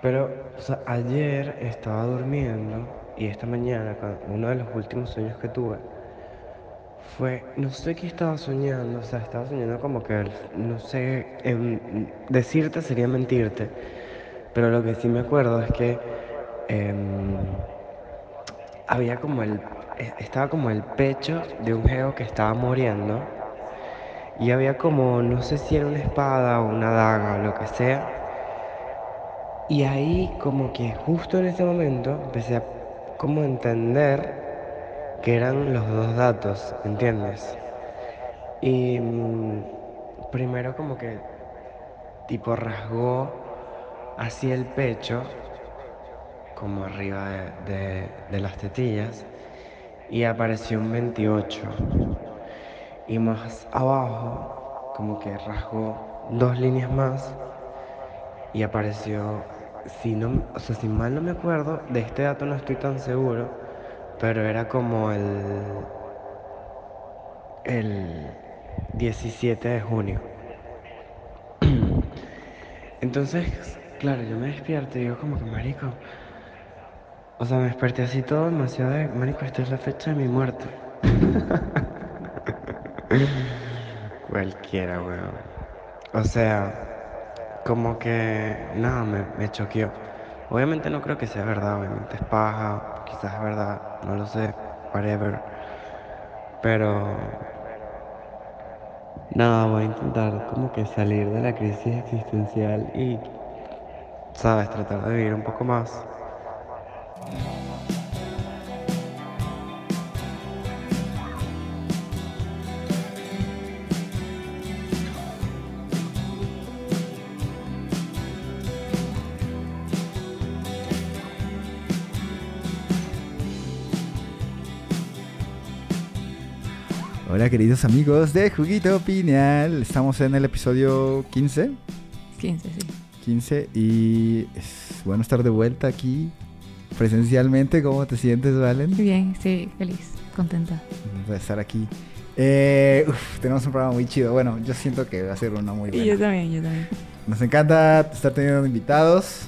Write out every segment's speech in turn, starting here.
Pero, o sea, ayer estaba durmiendo y esta mañana, uno de los últimos sueños que tuve fue, no sé qué estaba soñando, o sea, estaba soñando como que, no sé, decirte sería mentirte, pero lo que sí me acuerdo es que em, había como el, e- estaba como el pecho de un geo que estaba muriendo y había como, no sé si era una espada o una daga o lo que sea. Y ahí como que justo en ese momento empecé a como entender que eran los dos datos, ¿entiendes? Y mm, primero como que tipo rasgó así el pecho, como arriba de, de- de las tetillas, y apareció un 28. Y más abajo como que rasgó dos líneas más y apareció, si no, o sea, si mal no me acuerdo, de este dato no estoy tan seguro, pero era como el, el 17 de junio. Entonces, claro, yo me despierto y digo como que, marico, o sea, me desperté así todo demasiado de, marico, esta es la fecha de mi muerte. Cualquiera, weón. O sea, como que nada, me, me choqueó. Obviamente no creo que sea verdad, obviamente es paja, quizás es verdad, no lo sé, whatever. Pero nada, voy a intentar como que salir de la crisis existencial y, sabes, tratar de vivir un poco más. Hola, queridos amigos de Juguito Pineal. Estamos en el episodio 15. 15, sí. 15 y es bueno estar de vuelta aquí presencialmente. ¿Cómo te sientes, Valen? Bien, sí, feliz, contenta. De estar aquí. Eh, uf, tenemos un programa muy chido. Bueno, yo siento que va a ser uno muy Y yo también, yo también. Nos encanta estar teniendo invitados.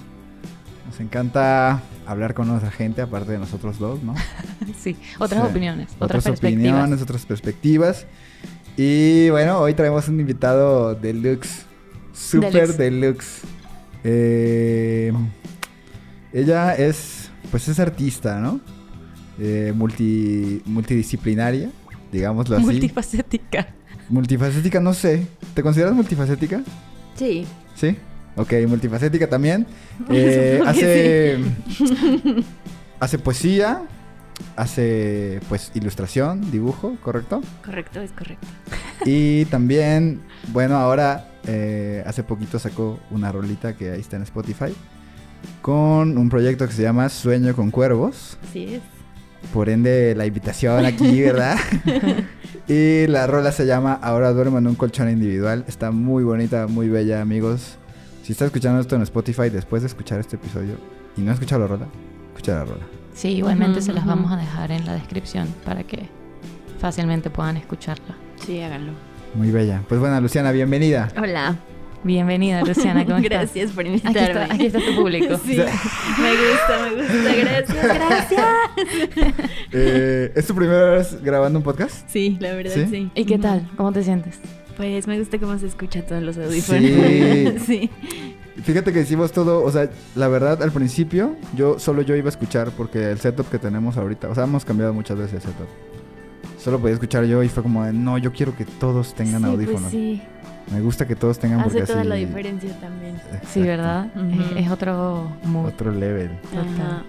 Nos encanta hablar con otra gente, aparte de nosotros dos, ¿no? Sí, otras Sí. opiniones, otras, Otras perspectivas. opiniones, otras perspectivas. Y bueno, hoy traemos un invitado deluxe. Super Deluxe. deluxe. Eh, ella es, pues es artista, ¿no? Eh, multi, multidisciplinaria, digámoslo así. Multifacética. Multifacética, no sé. ¿Te consideras multifacética? Sí. Sí. Ok, multifacética también. Eh, hace poesía, hace pues ilustración, dibujo, ¿correcto? Correcto, es correcto. Y también, bueno, ahora eh, hace poquito sacó una rolita que ahí está en Spotify con un proyecto que se llama Sueño con Cuervos. Así es. Por ende, la invitación aquí, ¿verdad? y la rola se llama Ahora duermo en un colchón individual. Está muy bonita, muy bella, amigos. Si estás escuchando esto en Spotify después de escuchar este episodio y no has escuchado la rola, escucha la rola. Sí, igualmente se las vamos a dejar en la descripción para que fácilmente puedan escucharla. Sí, háganlo. Muy bella. Pues bueno, Luciana, bienvenida. Hola. Bienvenida, Luciana, ¿cómo estás? Gracias por Aquí invitarme. está, aquí está tu público. Sí, me gusta, me gusta. Gracias, gracias. Eh, ¿Es tu primera vez grabando un podcast? Sí, la verdad, ¿Sí? sí. ¿Y qué tal? ¿Cómo te sientes? Pues me gusta cómo se escucha todos los audífonos. Sí. sí. Fíjate que hicimos todo, o sea, la verdad al principio yo solo yo iba a escuchar porque el setup que tenemos ahorita, o sea, hemos cambiado muchas veces el setup. Solo podía escuchar yo y fue como, de, no, yo quiero que todos tengan Sí, pues audífonos. sí. Me gusta que todos tengan porque Hace toda así- la diferencia también. Sí. ¿verdad? Es, es otro mood. Otro level. Ajá.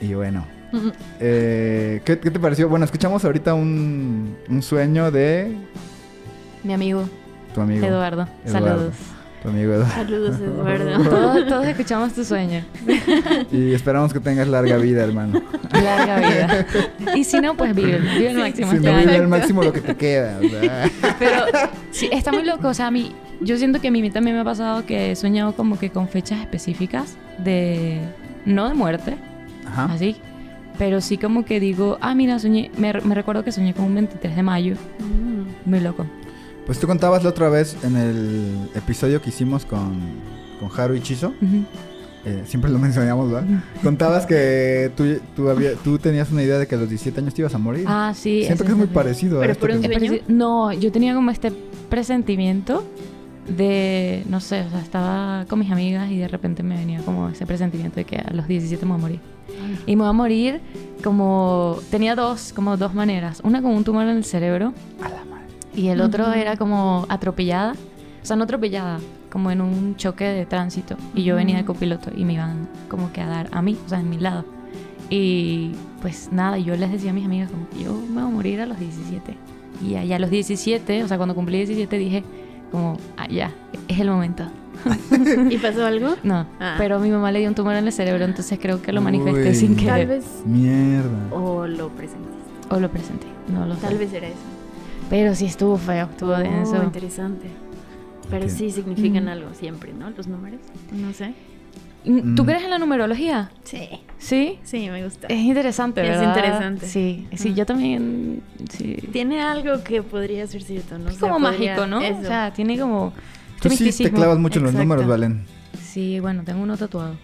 Y bueno, eh, ¿qué, qué te pareció? Bueno, escuchamos ahorita un, un sueño de... Mi amigo tu amigo. Eduardo. Eduardo. Saludos. Tu amigo Eduardo. Saludos, Eduardo. Todos, todos escuchamos tu sueño. Y esperamos que tengas larga vida, hermano. Larga vida. Y si no, pues vive. Vive al máximo. Si no vive al máximo lo que te queda. o sea. Pero sí, está muy loco. O sea, a mí, yo siento que a mí también me ha pasado que he soñado como que con fechas específicas de. No de muerte, Ajá. así. Pero sí como que digo, ah, mira, soñé. Me, me recuerdo que soñé con un 23 de mayo. Mm. Muy loco. Pues tú contabas la otra vez en el episodio que hicimos con, con Haru y Chizo. Eh, siempre lo mencionamos, ¿verdad? Contabas que tú, tú, había- tú tenías una idea de que a los 17 años te ibas a morir. Ah, sí. Siento que es muy parecido a Pero esto por un ¿Sueño? parecido- No, yo tenía como este presentimiento de, no sé, o sea, estaba con mis amigas y de repente me venía como ese presentimiento de que a los 17 me voy a morir. Y me voy a morir como, tenía dos, como dos maneras. Una con un tumor en el cerebro A la madre. Y el otro era como atropellada, o sea, no atropellada, como en un choque de tránsito. Y yo venía de copiloto y me iban como que a dar a mí, o sea, en mi lado. Y pues nada, yo les decía a mis amigas como yo me voy a morir a los 17. Y allá a los 17, o sea, cuando cumplí 17 dije como, ah, ya, es el momento. ¿Y pasó algo? No, Ah. pero mi mamá le dio un tumor en el cerebro, entonces creo que lo manifesté Uy. sin Tal querer. vez. Mierda. O lo presentiste. O lo presenté, no lo Tal sé. vez era eso. Pero sí estuvo feo, estuvo Oh, denso. interesante. Pero sí significan Mm. algo siempre, ¿no? Los números. No sé. ¿Tú Mm. crees en la numerología? Sí. Sí. Sí, me gusta. Es interesante, Es ¿verdad? interesante. Sí, sí, yo también. Sí. Tiene algo que podría ser cierto, ¿no? Es O sea, como podría- mágico, ¿no? eso. O sea, tiene como. Tú este sí te clavas mucho en los números, Valen. Sí, bueno, tengo uno tatuado.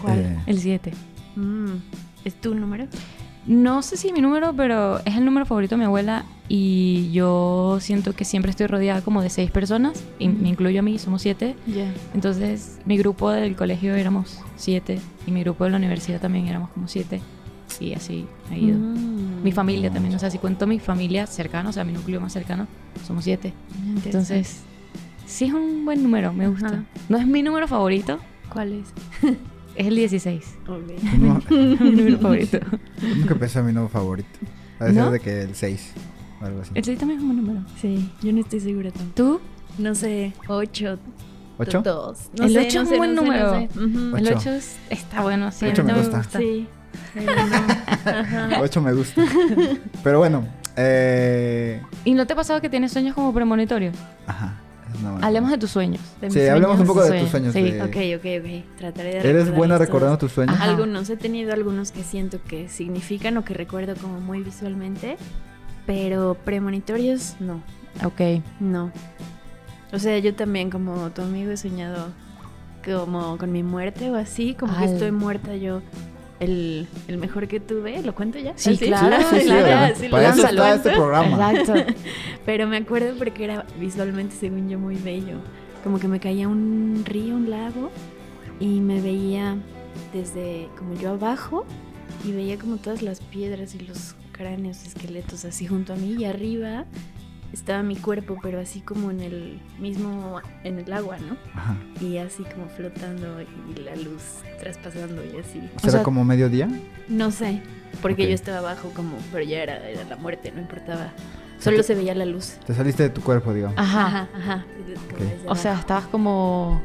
¿Cuál? Eh, El 7. Mm, ¿Es tu número? No sé si mi número, pero es el número favorito de mi abuela. Y yo siento que siempre estoy rodeada como de seis personas. Y me incluyo a mí, somos siete. Entonces, mi grupo del colegio éramos siete. Y mi grupo de la universidad también éramos como siete. Y así ha ido. Mm. Mi familia también, o sea, si cuento mi familia cercana, o sea, mi núcleo más cercano, somos siete. Entonces, sí es un buen número, me gusta. Ajá. No es mi número favorito, ¿cuál es? es el 16. Ok. tú no- mi número favorito. Nunca pensé en mi nuevo favorito. A veces ¿No? de que el 6 o algo así. El 6 también es un buen número. Sí, yo no estoy segura tampoco. ¿Tú? No sé, 8, ¿Ocho? 2. El ocho es un buen número. Ujú. El Ocho. 8 es- está bueno, sí. mí Ocho me también gusta. Sí. Pero no. Ajá. 8 me gusta. Pero bueno, eh... ¿Y no te ha pasado que tienes sueños como premonitorios? Ajá. Hablemos de tus sueños. De Sí, hablemos un sueños. poco de tus sueños. sí. de- Ok, ok, ok. Trataré de ¿Eres buena recordando tus sueños? Ajá. Algunos, he tenido algunos que siento que significan o que recuerdo como muy visualmente, pero premonitorios no, Ok. no. O sea, yo también como tu amigo he soñado como con mi muerte o así, como que estoy muerta yo. El, el mejor que tuve, ¿lo cuento ya? Sí, ¿Así? claro, Sí, sí, sí, claro. Sí, Para lo eso está este programa. Exacto. Pero me acuerdo porque era visualmente, según yo, muy bello. Como que me caía un río, un lago, y me veía desde como yo abajo, y veía como todas las piedras y los cráneos, esqueletos así junto a mí, y arriba estaba mi cuerpo, pero así como en el mismo, en el agua, ¿no? Ajá. Y así como flotando y la luz traspasando y así. ¿Será sea- como mediodía? No sé, porque yo estaba abajo como, pero ya era, era la muerte, no importaba. Solo se veía la luz. Te saliste de tu cuerpo, digamos. Ajá. Ajá, ajá. O sea, estabas como.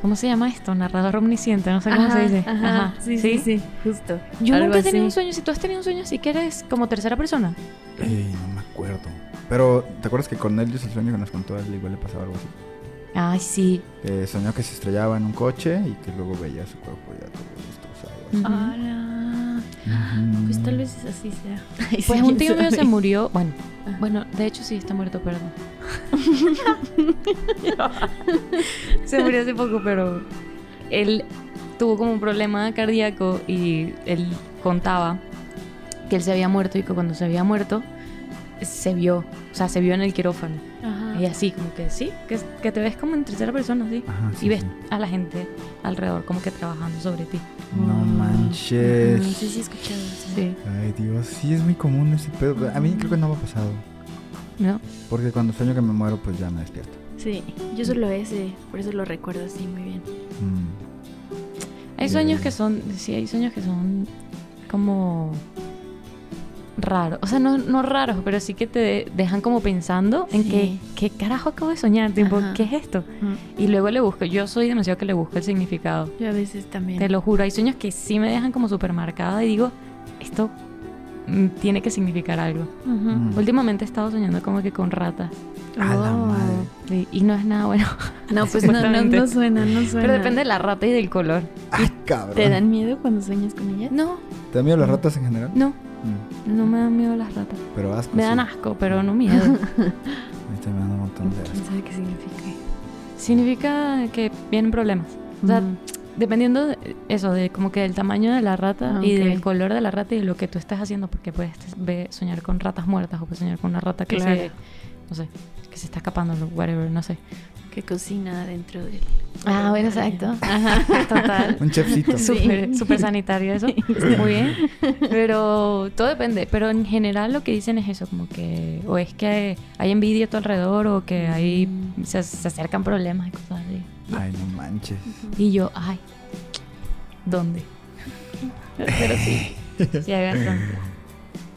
¿Cómo se llama esto? Narrador omnisciente, no sé cómo se dice. Ajá, Sí, sí, sí, justo. Yo Algo nunca he tenido así. un sueño. Si tú has tenido un sueño así que eres como tercera persona. Ey, no me acuerdo. Pero, ¿te acuerdas que Cornelius, el sueño que nos contó, a él igual le pasaba algo así? Ay, sí. Que soñó que se estrellaba en un coche y que luego veía su cuerpo ya todo destrozado. así. Ujú. Ala. Pues tal vez así sea. Ay, sí, Pues un tío mío se murió. Bueno, Ajá. bueno, de hecho sí está muerto, perdón. se murió hace poco, pero él tuvo como un problema cardíaco y él contaba que él se había muerto y que cuando se había muerto se vio, o sea, se vio en el quirófano. Y así, como que sí, que, que te ves como en tercera persona, sí. Ajá, sí, y ves sí. a la gente alrededor como que trabajando sobre ti. No manches. Ajá, Sí, sí, he escuchado eso. Sí, Ay, Dios, sí es muy común ese pedo. A mí creo que no me ha pasado. ¿no? Porque cuando sueño que me muero, pues ya me despierto. Sí, yo solo ese, por eso lo recuerdo así muy bien. Mm. Hay sueños ya. que son, sí, hay sueños que son como raros. O sea, no, no raros, pero sí que te dejan como pensando en Sí. que, ¿qué carajo acabo de soñar? Tipo, Ajá. ¿qué es esto? Y luego le busco. Yo soy demasiado que le busco el significado. Yo a veces también. Te lo juro. Hay sueños que sí me dejan como súper marcada y digo, esto mm, tiene que significar algo. Mm. Últimamente he estado soñando como que con ratas. A la Oh. madre. Y, y no es nada bueno. No, pues no, no, no suena, no suena. Pero depende de la rata y del color. Ay, cabrón. ¿Te dan miedo cuando sueñas con ellas? No, ¿Te dan miedo las ratas en general? no, no me dan miedo las ratas. Pero asco. Me dan sí. asco, pero no miedo. A mí también me dan un montón de ¿Quién asco. sabe qué significa? Significa que vienen problemas. O sea, Mm. dependiendo de eso, de como que del tamaño de la rata y del color de la rata y de lo que tú estés haciendo, porque puedes ve- soñar con ratas muertas o puedes soñar con una rata que Claro. se, no sé, que se está escapando, whatever, no sé. Que cocina dentro del... Ah, bueno, exacto. Ajá, total. Un chefcito. Sí. Súper, súper sanitario eso. Muy bien. Pero todo depende. Pero en general lo que dicen es eso, como que o es que hay envidia a tu alrededor o que ahí se, se acercan problemas y cosas así. Ay, no manches. Y yo, ay, ¿dónde? Pero sí, sí hay bastante.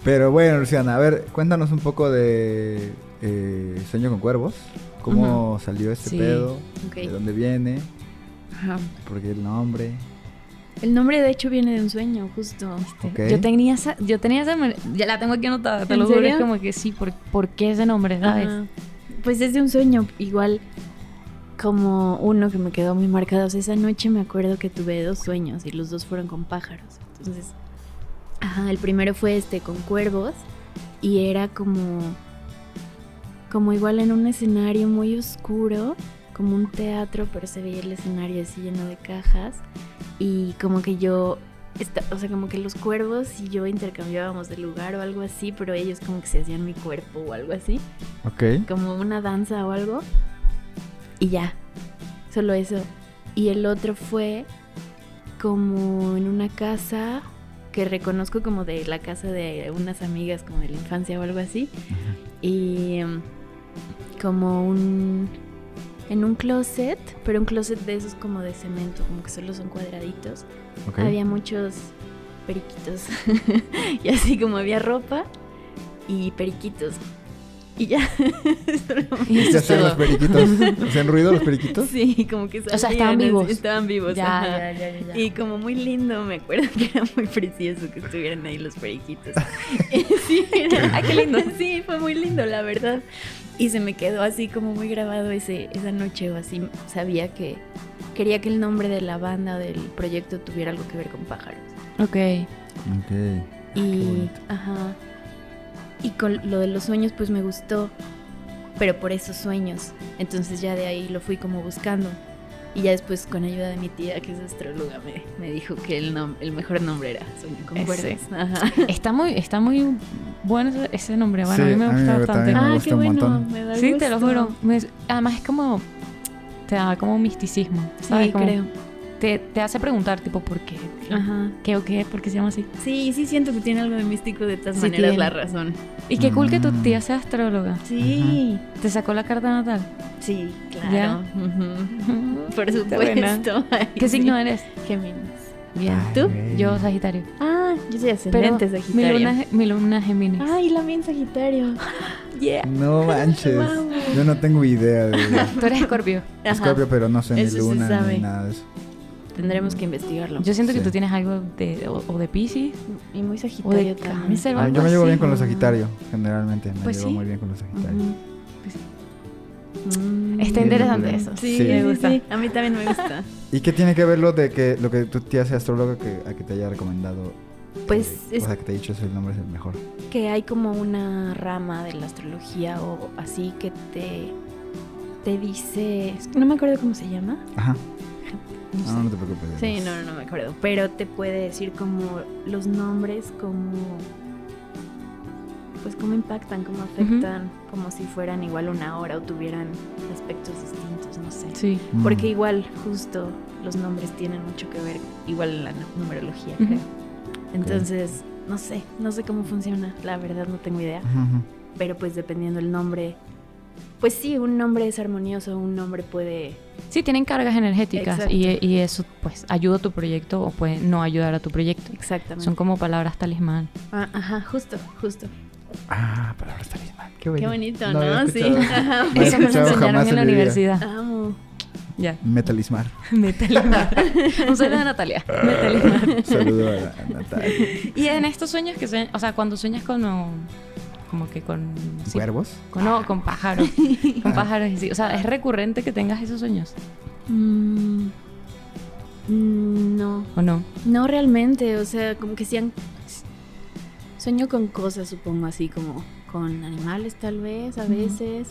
Pero bueno, Luciana, a ver, cuéntanos un poco de eh, Sueño con Cuervos. ¿Cómo salió este Sí. pedo? ¿De dónde viene? Ajá. ¿Por qué el nombre? El nombre de hecho viene de un sueño, justo. Yo tenía esa, yo tenía esa, ya la tengo aquí anotada, te ¿En lo juro, es como que sí, ¿por, por qué ese nombre, sabes? Ajá. Pues es de un sueño, igual como uno que me quedó muy marcado. O sea, esa noche me acuerdo que tuve dos sueños y los dos fueron con pájaros. Entonces, ajá, el primero fue este con cuervos y era como como igual en un escenario muy oscuro, como un teatro, pero se veía el escenario así lleno de cajas y como que yo esta- o sea, como que los cuervos y yo intercambiábamos de lugar o algo así, pero ellos como que se hacían mi cuerpo o algo así Ok. como una danza o algo. Y ya, solo eso. Y el otro fue como en una casa que reconozco como de la casa de unas amigas como de la infancia o algo así. Y em, como un... En un closet, pero un closet de esos como de cemento, como que solo son cuadraditos. Había muchos periquitos. y así como había ropa y periquitos. Y ya. Y ¿Qué eso hacían los periquitos? ¿Hacían ruido los periquitos? Sí, como que sea, salían estaban vivos. Estaban vivos, Ya, ajá. ya, ya, ya, ya. Y como muy lindo, me acuerdo que era muy precioso que estuvieran ahí los periquitos. sí, era- Ay, qué lindo. Sí, fue muy lindo, la verdad. Y se me quedó así como muy grabado ese, esa noche o así. Sabía que quería que el nombre de la banda o del proyecto tuviera algo que ver con pájaros. Ok. Ok. Y, bonito. ajá. Y con lo de los sueños, pues me gustó, pero por esos sueños. Entonces ya de ahí lo fui como buscando. Y ya después, con ayuda de mi tía, que es astróloga, me, me dijo que el, nom- el mejor nombre era Sueño con cuerdas. Está muy, está muy bueno ese, nombre. Bueno, Sí, a mí me gusta bastante. me Ah, gusta qué bueno, montón. me da Sí, te lo juro. Me- además es como... Te da como un misticismo. ¿sabes? Sí, Como creo. Te, te hace preguntar, tipo, ¿por qué? Ajá. ¿Qué o qué? ¿Por qué se llama así? Sí, sí siento que tiene algo de místico de todas Sí maneras tiene. la razón. Y qué cool que tu Mm. tía sea astróloga. Sí, ¿Te sacó la carta natal? sí, claro. Por supuesto. Ay, ¿Qué sí. signo eres? Géminis. Bien. Ay, ¿Tú? Yo, Sagitario. Ah, yo soy Pero ascendente mi Sagitario. luna, es- mi luna es Géminis. Ay, la mía en Sagitario. Yeah. No manches. Vamos. Yo no tengo idea de Tú eres Escorpio. Ajá. Scorpio, pero no sé se luna ni nada de eso. Tendremos que investigarlo. Yo siento que Sí. tú tienes algo de, o, o de Pisces y muy o Sagitario de cáncer o Ah, algo yo me llevo así. bien con los Sagitario, generalmente. Me Pues llevo sí. muy bien con los Sagitarios. Ujú. Mm. Está Sí, interesante locura. eso. Sí, Me gusta. sí. A mí también me gusta. ¿Y qué tiene que ver lo de que lo que tu tía sea astróloga que, a que te haya recomendado? Pues eh, es O sea, que te ha dicho ese nombre es el mejor. que hay como una rama de la astrología o así que te, te dice. que No me acuerdo cómo se llama. Ajá. No No, sé. no te preocupes. Sí, no, no, no me acuerdo. Pero te puede decir como los nombres, como. Pues cómo impactan, cómo afectan, como si fueran igual una hora o tuvieran aspectos distintos, no sé. Sí. Mm. Porque igual, justo, los nombres tienen mucho que ver, igual en la nu- numerología, creo. Entonces, no sé, no sé cómo funciona, la verdad no tengo idea. Pero pues dependiendo el nombre, Pues sí, un nombre es armonioso, un nombre puede... Sí, tienen cargas energéticas y, y eso pues ayuda a tu proyecto o puede no ayudar a tu proyecto. Exactamente. Son como palabras talismán. Ah, ajá, justo, justo. Ah, palabras talismán. Qué, Qué bonito, No sí. Ajá. No Eso me lo enseñaron jamás en la universidad. Amo. Ya. Metalismar. Metalismar. Un saludo a Natalia. Metalismar. Un saludo a, Natalia. Y en estos sueños que sueñas, o sea, cuando sueñas con como que con sí, ¿Cuervos? con, no, con pájaros, con pájaros sí, o sea, es recurrente que tengas esos sueños Mm, no, o no? no realmente, o sea, como que sean... Sueño con cosas, supongo, así como con animales tal vez, a veces.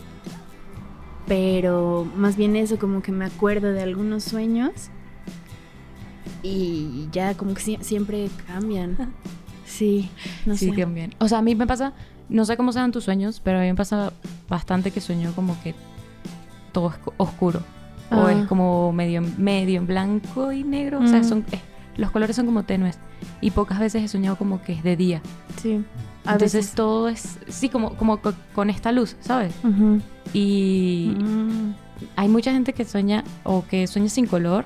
Pero más bien eso, como que me acuerdo de algunos sueños y ya como que sie- siempre cambian. Sí, no sí, sé. también. O sea, a mí me pasa, no sé cómo sean tus sueños, pero a mí me pasa bastante que sueño como que todo es oscuro o Ah. es como medio medio en blanco y negro, o sea, Mm. son eh, los colores son como tenues y pocas veces he soñado como que es de día. Sí. A Entonces veces. todo es sí como como co- con esta luz, ¿sabes? Y Mm. hay mucha gente que sueña o que sueña sin color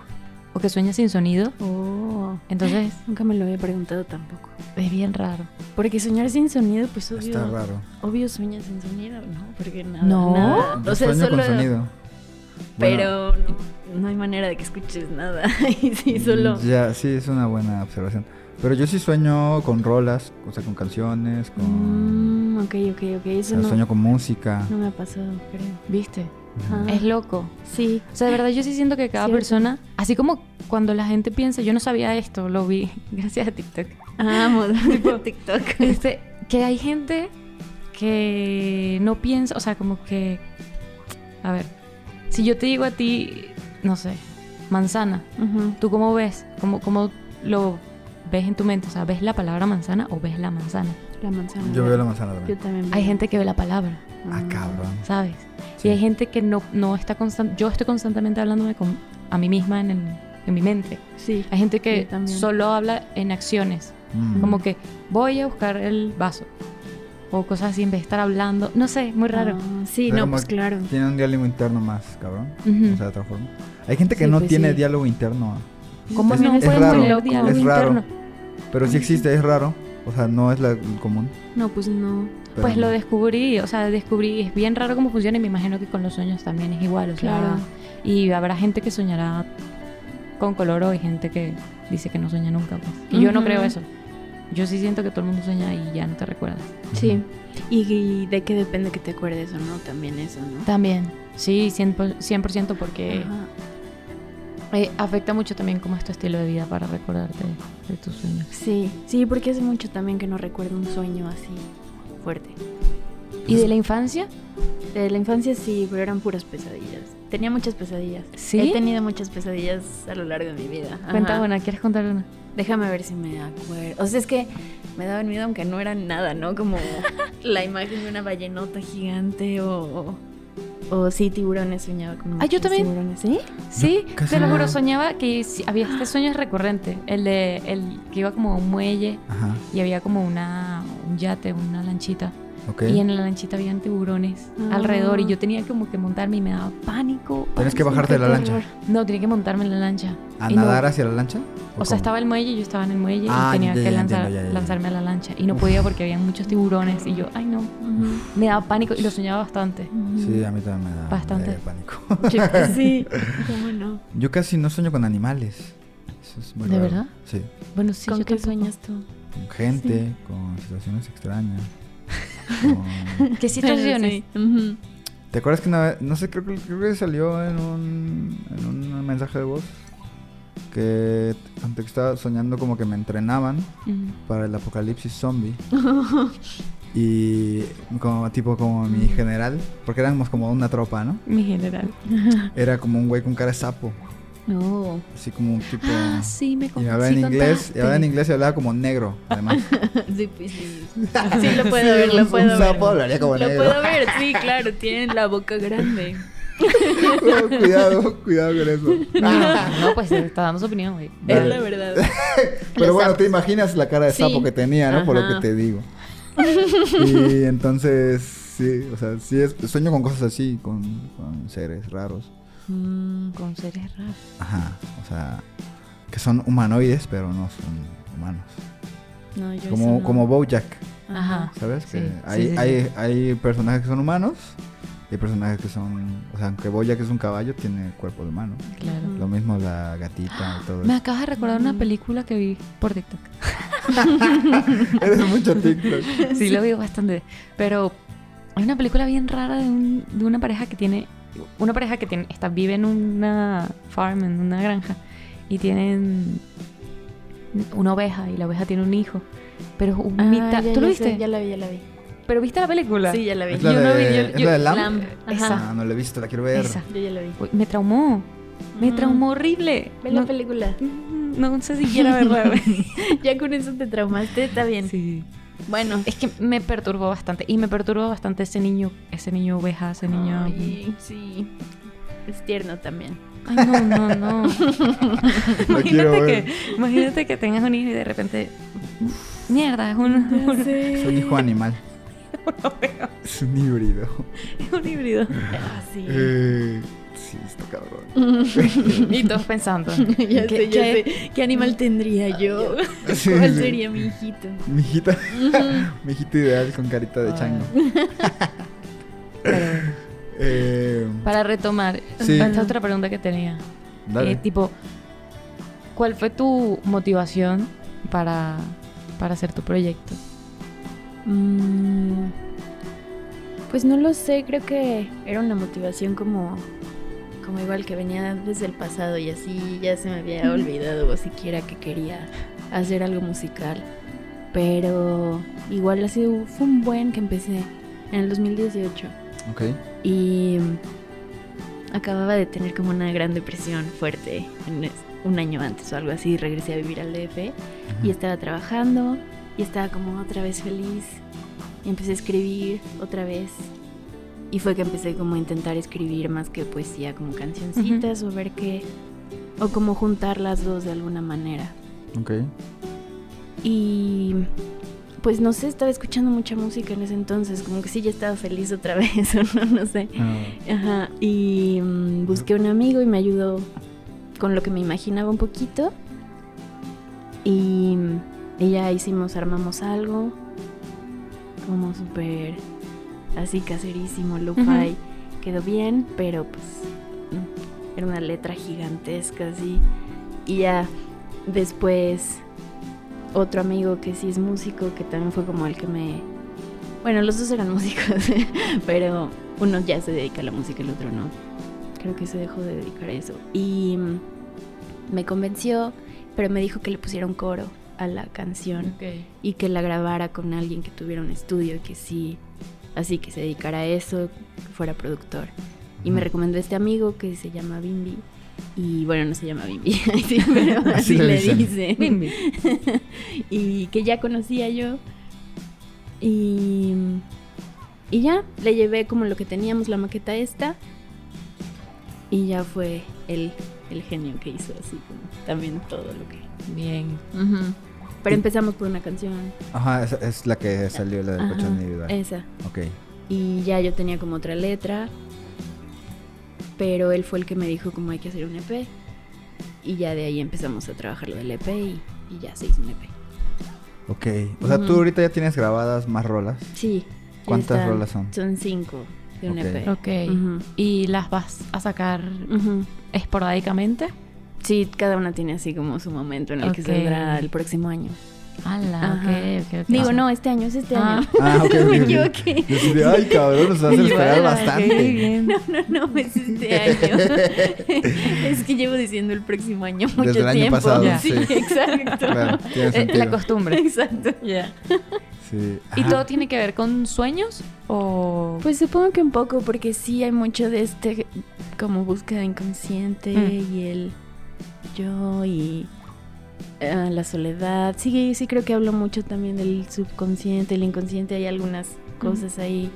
o que sueña sin sonido. Oh. Entonces Nunca me lo había preguntado tampoco. es bien raro. Porque soñar sin sonido, pues obvio. Está raro. Obvio sueñas sin sonido, ¿no? Porque nada. No. nada. Yo O sea, sueño solo. con sonido. Pero no, no hay manera de que escuches nada. y sí, solo. Mm, Ya, sí, es una buena observación. Pero yo sí sueño con rolas, o sea, con canciones, con... Mm, ok, ok, ok. o Eso sea, no, sueño con música. no me ha pasado, creo. ¿Viste? Ah. Es loco. Sí. O sea, de verdad yo sí siento que cada Cierto. persona, así como cuando la gente piensa, yo no sabía esto, lo vi gracias a TikTok. Amo TikTok. Este, que hay gente que no piensa, o sea, como que a ver, si yo te digo a ti, no sé, manzana, Ujú. ¿tú cómo ves? ¿Cómo, cómo lo ves en tu mente? O sea, ¿ves la palabra manzana o ves la manzana? La manzana. Yo veo la manzana Yo también. también. Hay veo. gente que ve la palabra, Ah, Mm. cabrón. ¿sabes? Sí. Y hay gente que no, no está constante. Yo estoy constantemente hablándome con, a mí misma en, el- en mi mente. Sí. Hay gente que también. solo habla en acciones. Mm. Como que voy a buscar el vaso. O cosas así en vez de estar hablando. No sé, muy raro. Ah, sí, O sea, no, pues claro. Tiene un diálogo interno más, cabrón. Ujú. O sea, de otra forma. Hay gente que Sí, no pues tiene sí. diálogo interno. ¿Cómo es- no es pueden raro, tener diálogo es raro. interno? Pero sí existe, es raro. O sea, no es la el común. No, pues no. pero Pues lo descubrí, o sea, descubrí, es bien raro cómo funciona y me imagino que con los sueños también es igual, o sea, Claro. y habrá gente que soñará con color o hay gente que dice que no sueña nunca, pues. Y yo no creo eso. Yo sí siento que todo el mundo sueña y ya no te recuerdas. Sí. Y, y de qué depende que te acuerdes o no, también eso, ¿no? También, sí, 100%, 100% porque Ajá. Eh, afecta mucho también como es tu estilo de vida para recordarte de tus sueños. Sí, sí, porque hace mucho también que no recuerdo un sueño así fuerte. ¿Y de la infancia? De la infancia sí, pero eran puras pesadillas. Tenía muchas pesadillas. ¿Sí? He tenido muchas pesadillas a lo largo de mi vida. Cuenta Ajá. una, ¿quieres contar una? Déjame ver si me acuerdo. O sea, es que me daban miedo aunque no eran nada, ¿no? Como la imagen de una ballenota gigante o... O sí, tiburones, soñaba con Ah, yo también. tiburones. ¿Sí? Sí, te lo no. juro, soñaba que sí- había este sueño es recurrente, el de el que iba como a un muelle Ajá. y había como una un yate, una lanchita Y en la lanchita habían tiburones Ah. alrededor y yo tenía como que montarme y me daba pánico. Tienes que bajarte de la lancha. No, tenía que montarme en la lancha. ¿A Y no- nadar hacia la lancha? O sea, estaba el muelle y yo estaba en el muelle Ah, y tenía ya, que ya, lanzar- entiendo, ya, ya, ya. lanzarme a la lancha y no podía porque había muchos tiburones y yo, ay no, me daba pánico y lo soñaba bastante. Sí, a mí también me da Bastante. pánico. Yo- sí, cómo no. Yo casi no sueño con animales. Eso es muy ¿De raro. verdad? Sí. Bueno, sí, ¿Con yo qué sueñas tú? Con gente, con situaciones extrañas. ¿Qué situaciones? Sí. ¿Te acuerdas que una vez, no sé, creo, que- creo que salió en un, en un mensaje de voz? Que antes que estaba soñando como que me entrenaban para el apocalipsis zombie. y como tipo como mi general, porque éramos como una tropa, ¿no? Mi general. Era como un güey con cara de sapo, No. así como un tipo... Ah, sí, me y me hablaba en inglés, y hablaba en inglés y hablaba como negro, además. Sí, pues sí. Sí, lo puedo ver, lo puedo un ver. sapo hablaría como Lo negro. puedo ver, sí, claro, tienen la boca grande. cuidado, cuidado con eso. No, pues está dando su opinión, güey. Es la verdad. Pero Los bueno, sapos. te imaginas la cara de Sí. sapo que tenía, ¿no? Por lo que te digo. y entonces, Sí, o sea, sí es, sueño con cosas así, con, con seres raros. Mm, con seres raros. Ajá, o sea, que son humanoides, pero no son humanos. No, yo Como, no. como Bojack, Ajá. ¿sabes? Sí, Que sí, hay, sí, sí. hay, hay personajes que son humanos y hay personajes que son... O sea, aunque Bojack es un caballo, tiene cuerpo de humano. Claro. Lo mismo la gatita y todo Me eso. acabas de recordar una película que vi por TikTok. Eres mucho TikTok. Sí, lo veo bastante. Pero hay una película bien rara de, un- de una pareja que tiene. Una pareja que tiene, está, vive en una farm, en una granja. Y tienen una oveja. Y la oveja tiene un hijo. Pero es un Ah, mitad. ya, ¿Tú lo sé, viste? ya la vi, ya la vi. ¿Pero viste la película? Sí, ya la vi. ¿Es la Yo no vi, de, yo- ¿es yo- la de Lamb? Lamb. Esa. Ah, no la he visto, la quiero ver. Esa. Yo ya la vi. Uy, Me traumó. Me Mm. traumó horrible. Ve la No, película. no sé si quiero verla. ya con eso te traumaste, está bien. sí. Bueno. Es que me perturbó bastante. Y me perturbó bastante ese niño, ese niño oveja, ese niño. Ay, sí. Es tierno también. Ay, no, no, no. Imagínate, que, imagínate que tengas un hijo y de repente. Mierda, es un, un, Es un hijo animal. Es un híbrido. un híbrido. Ah, sí. Eh, sí, está cabrón. Y todos pensando. ya ¿qué- sé, ya qué? sé. ¿Qué animal tendría yo? Sí, ¿Cuál sí. sería mi hijito? Mi hijita. Mi hijito ideal con carita de chango. Eh, Para retomar, Sí. esta otra pregunta que tenía. dale. Eh, tipo, ¿cuál fue tu motivación para, para hacer tu proyecto? Mm, Pues no lo sé, creo que era una motivación como, como igual que venía desde el pasado y así ya se me había olvidado o siquiera que quería hacer algo musical. Pero igual así fue un buen que empecé en el 2018 Ok. y acababa de tener como una gran depresión fuerte en un año antes o algo así. Regresé a vivir al DF y estaba trabajando y estaba como otra vez feliz y empecé a escribir otra vez y fue que empecé como a intentar escribir más que poesía como cancioncitas o ver qué o como juntar las dos de alguna manera Ok. y pues no sé estaba escuchando mucha música en ese entonces como que sí ya estaba feliz otra vez o no no sé Ah, Ajá, y mm, busqué un amigo y me ayudó con lo que me imaginaba un poquito. Y, y ya hicimos, armamos algo como súper así caserísimo, lo-fi. Quedó bien, pero pues era una letra gigantesca así. Y ya después otro amigo que sí es músico, que también fue como el que me... Bueno, los dos eran músicos, pero uno ya se dedica a la música, el otro no. Creo que se dejó de dedicar a eso. Y mm, me convenció, pero me dijo que le pusiera un coro a la canción y que la grabara con alguien que tuviera un estudio y que sí, así que se dedicara a eso, que fuera productor. Y me recomendó este amigo que se llama Bimbi. Y bueno, no se llama Bimbi, sí, pero Así así le dicen. dicen. Bimbi. y que ya conocía yo. Y, y ya, le llevé como lo que teníamos, la maqueta esta. Y ya fue él el genio que hizo así como también todo lo que... Bien. Pero Y- empezamos por una canción. Ajá, esa es la que salió, la del Ajá, coche individual. Esa. Ok. Y ya yo tenía como otra letra. Pero él fue el que me dijo como hay que hacer un EP. Y ya de ahí empezamos a trabajar lo del EP y, y ya se hizo un EP. Ok. O sea, tú ahorita ya tienes grabadas más rolas. Sí. ¿Cuántas están- rolas son? Son cinco de un Ok. EP. Ok. Ujú, ¿Y las vas a sacar ujú. esporádicamente? Sí, cada una tiene así como su momento en el que saldrá el próximo año. Ala. Digo, Ah. no, este año es este Ah. año. Ah, ok. Me ok, ok. equivoqué. Yo así de, ay, cabrón, nos vas a hacer esperar Ala, bastante. qué bien. No, no, no, es este año. es que llevo diciendo el próximo año mucho Desde el año tiempo. pasado, sí, sí. exacto. Claro, Eh, la costumbre. Exacto. Ya. Sí. ¿Y todo tiene que ver con sueños? ¿O.? Pues supongo que un poco, porque sí hay mucho de este como búsqueda inconsciente Mm. y el yo y ah, la soledad. Sí, sí creo que hablo mucho también del subconsciente, el inconsciente, hay algunas cosas ahí.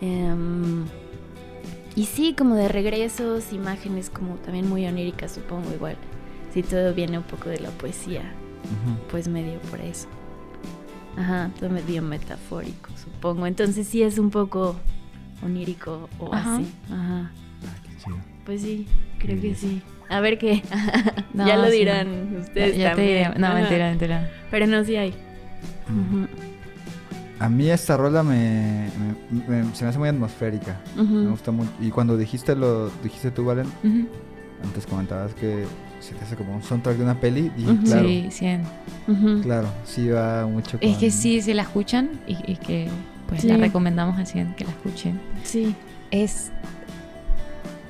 Em, y sí, como de regresos, imágenes como también muy oníricas, supongo igual. Si todo viene un poco de la poesía, pues medio por eso. Ajá, todo medio metafórico, supongo. Entonces sí es un poco onírico o Ajá. así. Ajá. Ah. Pues sí, creo que sí. A ver qué. No, ya lo sí. dirán ustedes Ya también. No, Ajá. mentira, mentira. Pero no, sí hay. Mm. A mí esta rola me, me- me- se me hace muy atmosférica. Me gusta mucho. Y cuando dijiste lo dijiste tú, Valen, antes comentabas que se te hace como un soundtrack de una peli. Y claro, Sí, 100. Ujú. claro, sí va mucho con... Es que sí, si la escuchan y, y que pues Sí. la recomendamos al 100 que la escuchen. Sí. Es.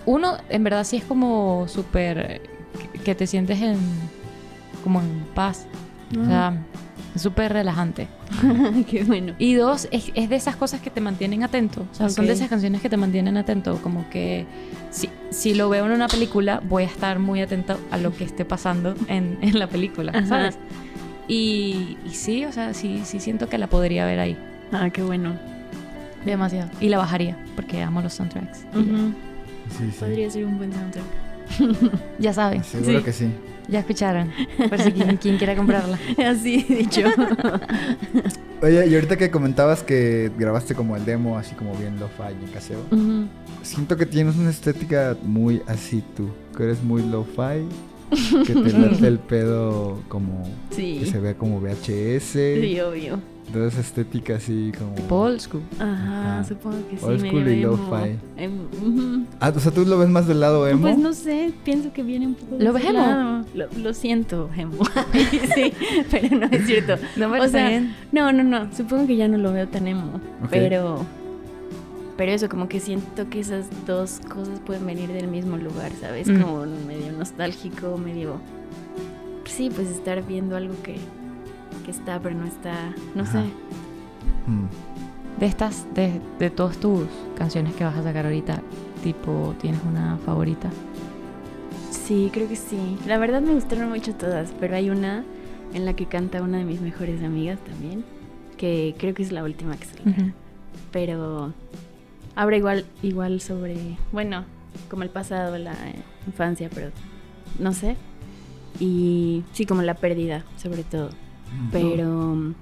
Uno, en verdad, sí es como súper. que- te sientes en. como en paz. O sea, súper relajante. Qué bueno. Y dos, es, es de esas cosas que te mantienen atento. O sea, son de esas canciones que te mantienen atento. Como que si, si lo veo en una película, voy a estar muy atento a lo que esté pasando en, en la película, Ajá. ¿sabes? Y, y sí, o sea, sí, sí siento que la podría ver ahí. Ah, qué bueno. Demasiado. Y la bajaría, porque amo los soundtracks. Ujú. Sí, sí. Podría ser un buen soundtrack. Ya saben, Seguro Sí. que sí. ya escucharon. Por si quien, quien quiera comprarla. Así dicho. Oye, y ahorita que comentabas que grabaste como el demo, así como bien lo-fi y en casero, Ujú. siento que tienes una estética muy así tú, que eres muy lo-fi, que te late el pedo como que Sí. se vea como VHS, Sí, obvio. toda esa estética así como... Tipo old school. Ajá, Ajá. supongo que sí. Old school y lo-fi. Em. Ah, o sea, tú lo ves más del lado emo. Pues no sé, pienso que viene un poco de ¿Lo ves emo? lado. Lo, lo siento, emo. sí, pero no es cierto. No me O sea. No, no, no. Supongo que ya no lo veo tan emo. Ok. Pero. Pero eso, como que siento que esas dos cosas pueden venir del mismo lugar, ¿sabes? Mm. Como medio nostálgico, medio. Sí, pues estar viendo algo que, que está, pero no está. No Ajá. sé. Mm. De estas, de, de todas tus canciones que vas a sacar ahorita, tipo, ¿tienes una favorita? Sí, creo que sí. La verdad me gustaron mucho todas, pero hay una en la que canta una de mis mejores amigas también, que creo que es la última que saldrá. Pero habla igual, igual sobre, bueno, como el pasado, la eh, infancia, pero no sé. Y sí, como la pérdida, sobre todo. Pero mm,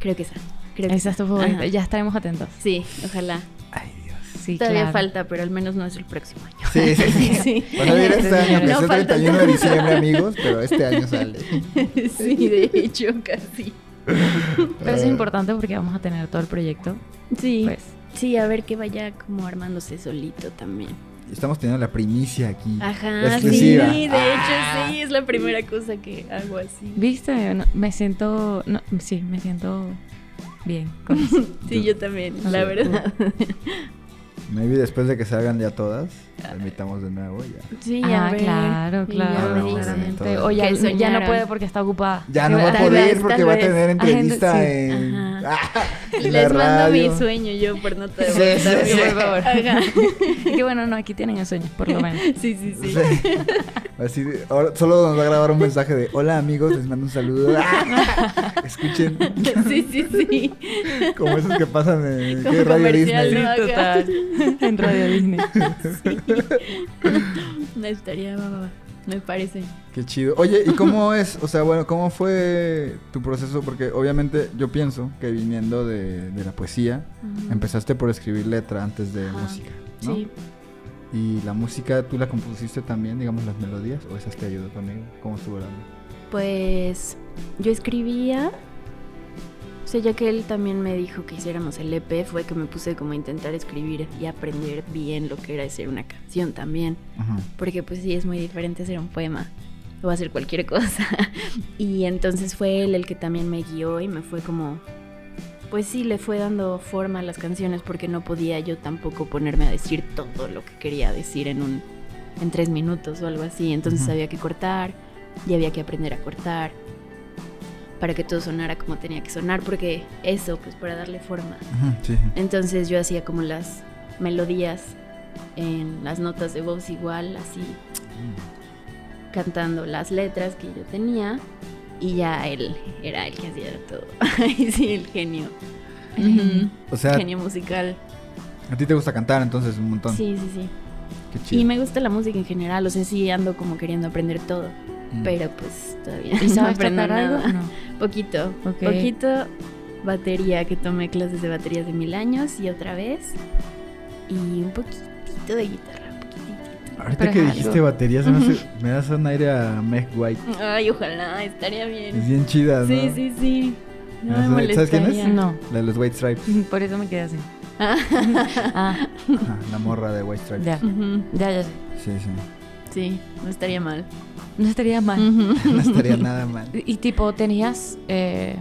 creo que esa. Creo que Esa es tu favorita. Ajá. Ya estaremos atentos. Sí, ojalá. Ay, Dios. Sí, Todavía claro. falta, pero al menos no es el próximo año. Sí, sí, sí. sí. Va a salir este año, que No es el falta 31 de diciembre, amigos, pero este año sale. sí, de hecho, casi. Pero eso es Eh, importante porque vamos a tener todo el proyecto. Sí. Pues, Sí, a ver que vaya como armándose solito también. Estamos teniendo la primicia aquí. Ajá, La sí, exclusiva. de Ah. hecho sí, es la primera cosa que hago así. ¿viste? No, me siento. no, sí, me siento bien con eso. Sí, yo también, la verdad. Maybe después de que salgan ya todas, la invitamos de nuevo ya. Sí, Ah, claro, ya claro. me no, dicen. claramente. O ya, ya no puede porque está ocupada. Ya no va a poder vez, porque va a tener entrevista Agenda- en, Ajá. en la Les mando mi radio. sueño yo por nota de Sí, sí, sí. Por favor. Que bueno, no, aquí tienen el sueño, por lo menos. Sí, sí, sí. Sí. Así de- ahora solo nos va a grabar un mensaje de hola amigos, les mando un saludo. Escuchen Sí, sí, sí. como esos que pasan en ¿qué? Radio Disney. ¿no? Total. En Radio Disney. No va, va. me parece. Qué chido. Oye, ¿y cómo es? O sea, bueno, ¿cómo fue tu proceso? Porque obviamente yo pienso que viniendo de, de la poesía, empezaste por escribir letra antes de Ajá. música, ¿no? Sí. ¿Y la música tú la compusiste también, digamos, las melodías? ¿O esas te ayudó conmigo? ¿Cómo estuvo la Pues yo escribía, o sea, ya que él también me dijo que hiciéramos el EP, fue que me puse como a intentar escribir y aprender bien lo que era hacer una canción también, Ajá. porque pues sí, es muy diferente hacer un poema o hacer cualquier cosa. Y entonces fue él el que también me guió y me fue como, pues sí, le fue dando forma a las canciones porque no podía yo tampoco ponerme a decir todo lo que quería decir en un en tres minutos o algo así. Entonces había que cortar y había que aprender a cortar para que todo sonara como tenía que sonar, porque eso, pues para darle forma. Ajá, sí. Entonces yo hacía como las melodías en las notas de voz igual, así cantando las letras que yo tenía y ya él era el que hacía todo. Ay, sí, el genio. O sea, genio musical. a ti te gusta cantar entonces un montón. Sí, sí, sí. Qué chido. Y me gusta la música en general, o sea, sí ando como queriendo aprender todo, Mm. Pero pues todavía ¿Y no sabes aprendo tocar algo? nada. No. Poquito, Ok. poquito. batería, que tomé clases de batería de mil años y otra vez. Y un poquitito de guitarra, un poquitito. Ahorita Pero que es dijiste algo. batería, se me, hace- me das un aire a Meg White. Ay, ojalá, estaría bien. Es bien chida, ¿no? Sí, sí, sí. No me ¿Sabes- ¿Sabes quién es? molestaría. No. La de los White Stripes. Por eso me quedé así. Ah, Ah, la morra de White Stripes. ya. ujú, Ya, ya sé. Sí, sí. Sí, no estaría mal. No estaría mal. No estaría nada mal. Y, y tipo, tenías eh,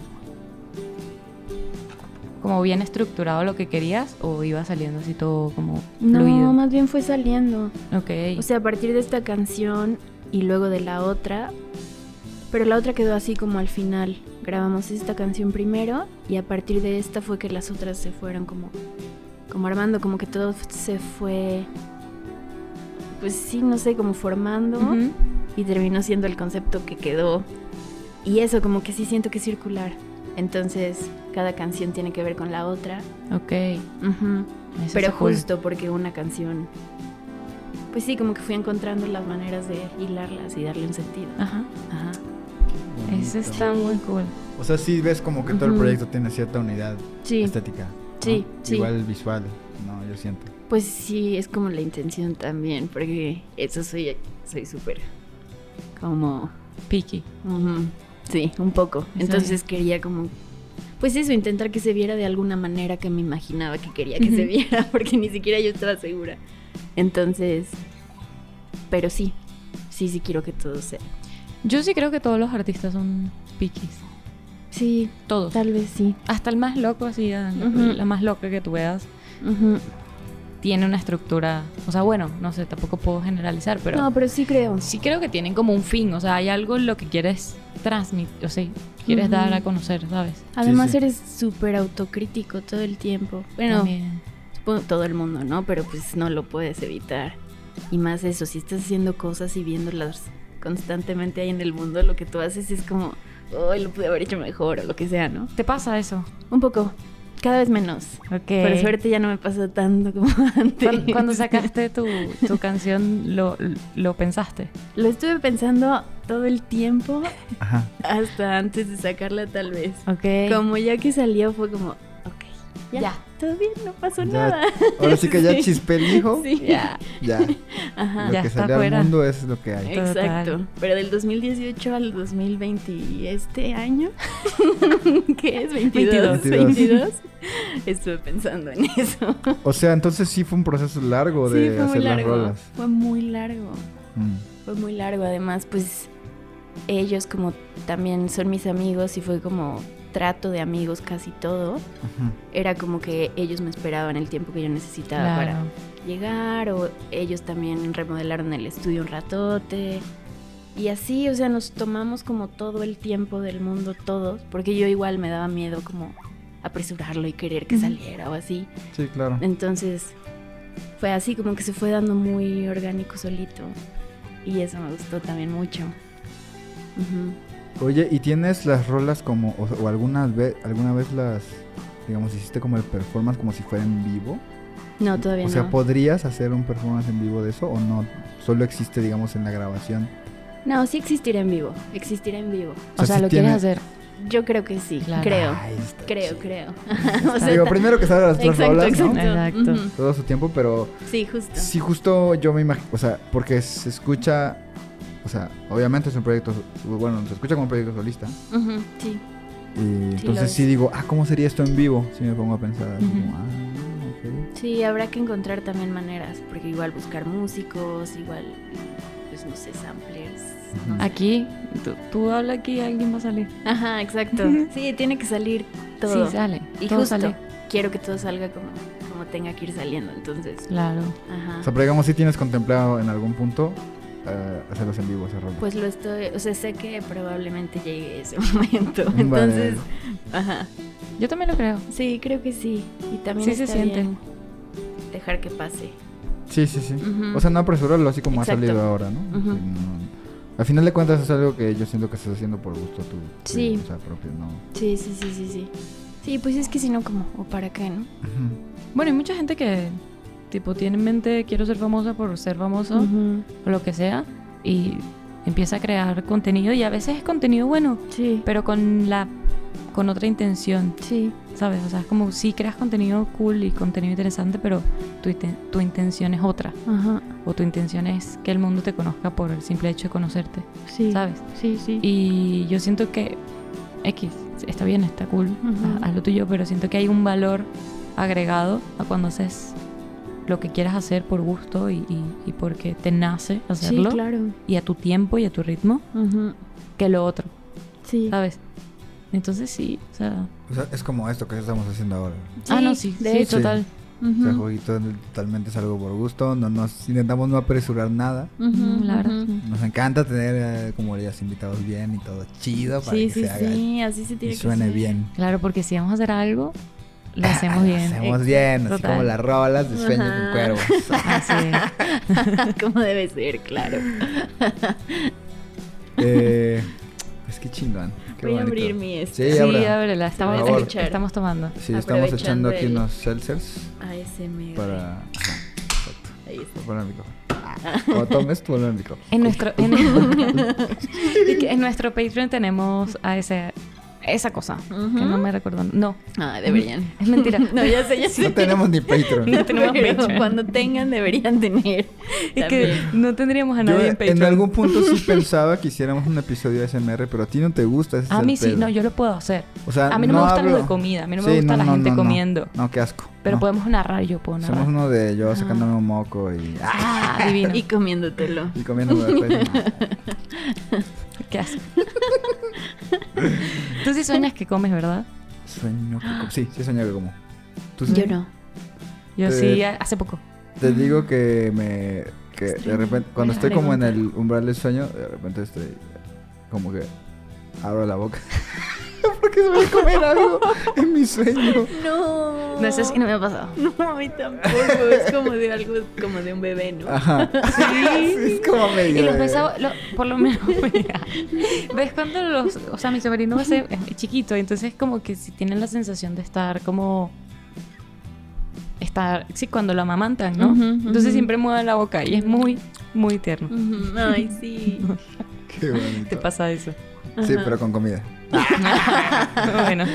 como bien estructurado lo que querías o iba saliendo así todo como No, fluido. más bien fue saliendo. Ok. O sea, a partir de esta canción y luego de la otra. Pero la otra quedó así como al final. Grabamos esta canción primero y a partir de esta fue que las otras se fueron como, como armando, como que todo se fue, pues sí, no sé, como formando. Y terminó siendo el concepto que quedó. Y eso como que sí siento que es circular. Entonces cada canción tiene que ver con la otra. Ok. Ujú. Eso Pero cool. justo porque una canción, pues sí, como que fui encontrando las maneras de hilarlas y darle un sentido. Ajá. Ajá. Eso está muy cool. O sea, sí ves como que todo el proyecto tiene cierta unidad Sí, estética. ¿no? Sí, sí. Igual visual, no, yo siento. pues sí, es como la intención también, porque eso soy soy súper como, ujú, sí, un poco. Entonces quería como, pues eso, intentar que se viera de alguna manera que me imaginaba que quería que se viera, porque ni siquiera yo estaba segura. Entonces, pero sí, sí, sí quiero que todo sea. Yo sí creo que todos los artistas son pikis. Sí, Todos. tal vez sí. Hasta el más loco, así, la, más loca que tú veas. Tiene una estructura. O sea, bueno, no sé, tampoco puedo generalizar, pero no, pero sí creo. sí creo que tienen como un fin. O sea, hay algo en lo que quieres transmitir, o sea, quieres Ujú. dar a conocer, ¿sabes? Además sí. eres súper autocrítico todo el tiempo. Bueno, También. supongo todo el mundo, ¿no? Pero pues no lo puedes evitar. Y más eso, si estás haciendo cosas y viéndolas constantemente ahí en el mundo, lo que tú haces es como, oh, lo pude haber hecho mejor o lo que sea, ¿no? ¿Te pasa eso? Un poco, cada vez menos. Ok. Por suerte ya no me pasa tanto como antes. Cuando, cuando sacaste tu, tu canción, lo, lo pensaste. Lo estuve pensando todo el tiempo, Ajá. hasta antes de sacarla tal vez. Ok. Como ya que salió fue como, ya, Ya. todo bien, no pasó Ya, nada. Ahora sí que ya Sí. chispé el hijo. Sí. Ya. Ya. Ajá. Lo Ya que salió al fuera. mundo es lo que hay. Exacto. Total. Pero del 2018 al 2020 y este año, ¿qué es? 22. 22. 22. Estuve pensando en eso. O sea, entonces sí fue un proceso largo de sí, fue muy hacer las largo. rolas. Fue muy largo. Mm. Fue muy largo. Además, pues ellos como también son mis amigos y fue como trato de amigos casi todo. Era como que ellos me esperaban el tiempo que yo necesitaba para llegar o ellos también remodelaron el estudio un ratote. Y así, o sea, nos tomamos como todo el tiempo del mundo todos, porque yo igual me daba miedo como apresurarlo y querer que saliera o así. Sí, claro. Entonces, fue así como que se fue dando muy orgánico solito. Y eso me gustó también mucho. Ujú. Oye, ¿y tienes las rolas como, o, o alguna, vez, alguna vez las, digamos, hiciste como el performance como si fuera en vivo? No, todavía O sea, no. ¿podrías hacer un performance en vivo de eso o no? Solo existe, digamos, en la grabación. No, sí existirá en vivo. Existirá en vivo. O O sea, lo tiene- quieres hacer. Yo creo que sí, Claro. creo. Ay, Creo, chido. creo. O sea, Digo, primero que salgan las otras exacto, rolas, ¿no? exacto. Exacto. Todo su tiempo, pero Sí, justo. sí, justo yo me imagino, o sea, porque se escucha, o sea, obviamente es un proyecto, bueno, se escucha como un proyecto solista. Ujú, sí. Y lo entonces es. sí digo, ah, ¿cómo sería esto en vivo? Sí me pongo a pensar, como, ah. Sí, habrá que encontrar también maneras, porque igual buscar músicos, igual, pues no sé, samplers. no sé. Aquí, tú, tú habla aquí, alguien va a salir. Ajá, exacto. Sí, tiene que salir todo. Sí, sale. y todo justo, sale. quiero que todo salga como, como tenga que ir saliendo, entonces. Claro. Ajá. O sea, pero digamos, si tienes contemplado en algún punto eh, hacerlos en vivo, ese rol. Pues lo estoy, o sea, sé que probablemente llegue ese momento. Entonces, ajá. Yo también lo creo. Sí, creo que sí. Y también Sí se está siente. bien dejar que pase. Sí, sí, sí. O sea, no apresurarlo así como Exacto. ha salido ahora, ¿no? No- Al final de cuentas es algo que yo siento que estás haciendo por gusto tú. Sí. O sea, propio, ¿no? Sí, sí, sí, sí, sí. Sí, pues es que si no, como, ¿o para qué, no? Ujú. Bueno, hay mucha gente que, tipo, tiene en mente, quiero ser famosa por ser famoso, Ujú. o lo que sea, y empieza a crear contenido, y a veces es contenido bueno, Sí. pero con la con otra intención, Sí. ¿sabes? O sea, es como si creas contenido cool y contenido interesante, pero tu, tu intención es otra. Ajá. O tu intención es que el mundo te conozca por el simple hecho de conocerte, Sí. ¿sabes? Sí, sí. Y yo siento que X, está bien, está cool, haz- haz lo tuyo, pero siento que hay un valor agregado a cuando haces lo que quieras hacer por gusto y, y- y porque te nace hacerlo Sí, claro. y a tu tiempo y a tu ritmo Ujú. que lo otro, Sí. ¿sabes? Entonces sí, o sea... O sea, es como esto que estamos haciendo ahora. ah, no, Sí, sí, de sí, hecho. total. O sea, Ujú. jueguito totalmente es algo por gusto. No nos intentamos no apresurar nada. Ujú, La verdad, ujú. sí. Nos encanta tener eh, como ya invitados bien y todo chido para Sí, que sí, se haga sí, así se tiene y que suene ser. bien. Claro, porque si vamos a hacer algo, lo hacemos Lo bien. hacemos bien, así como las rolas de sueños Ajá. con cuervos. Así es. Como debe ser, claro. eh, es que chingón. Qué Voy a abrir mi este. Sí, Sí, ábrela, estamos, tomando. Sí, estamos echando aquí el- unos seltzers ASMR. para. Exacto. Ahí está. Para el micrófono. Cuando tomes, tú al micrófono. En nuestro, en, en nuestro Patreon tenemos a ese, esa cosa, que no me recuerdo. No, Ah, deberían. es mentira. No, ya sé, ya sé. No tenemos ni Patreon. No tenemos Pero Patreon. cuando tengan deberían tener. Es que no tendríamos a Yo nadie en Patreon. en algún punto sí pensaba que hiciéramos un episodio de SMR, pero a ti no te gusta ese es A mí sí, pedo. no, yo lo puedo hacer. O sea, a mí no, me gusta hablo- lo de comida, a mí no me gusta la no, gente comiendo. No, qué asco. Pero no. podemos narrar, yo puedo narrar. Somos uno de yo sacándome un moco y. ¡Ah! Ah, divino. Y comiéndotelo. Y comiendo después. Qué asco. Tú sí sueñas que comes, ¿verdad? Sueño que como. Sí, sí sueño que como. Yo no. Yo sí, hace poco. Te digo que me. Que de repente. Cuando estoy como en el umbral del sueño, de repente estoy. Como que. Abro la boca. Porque se voy a comer algo en mi sueño. No. No, eso sí no me ha pasado. No, a mí tampoco. Es como de algo, como de un bebé, ¿no? Ajá. Sí, es como medio. Y los besaba, lo- por lo menos, mira, ¿ves cuando los, o sea, mi sobrino va a ser es chiquito, entonces como que si tienen la sensación de estar como, estar, sí, cuando lo amamantan, ¿no? Entonces siempre mueve la boca y es muy, muy tierno. Ay, sí. Qué bonito. ¿Te pasa eso? Sí, Ajá. pero con comida. bueno,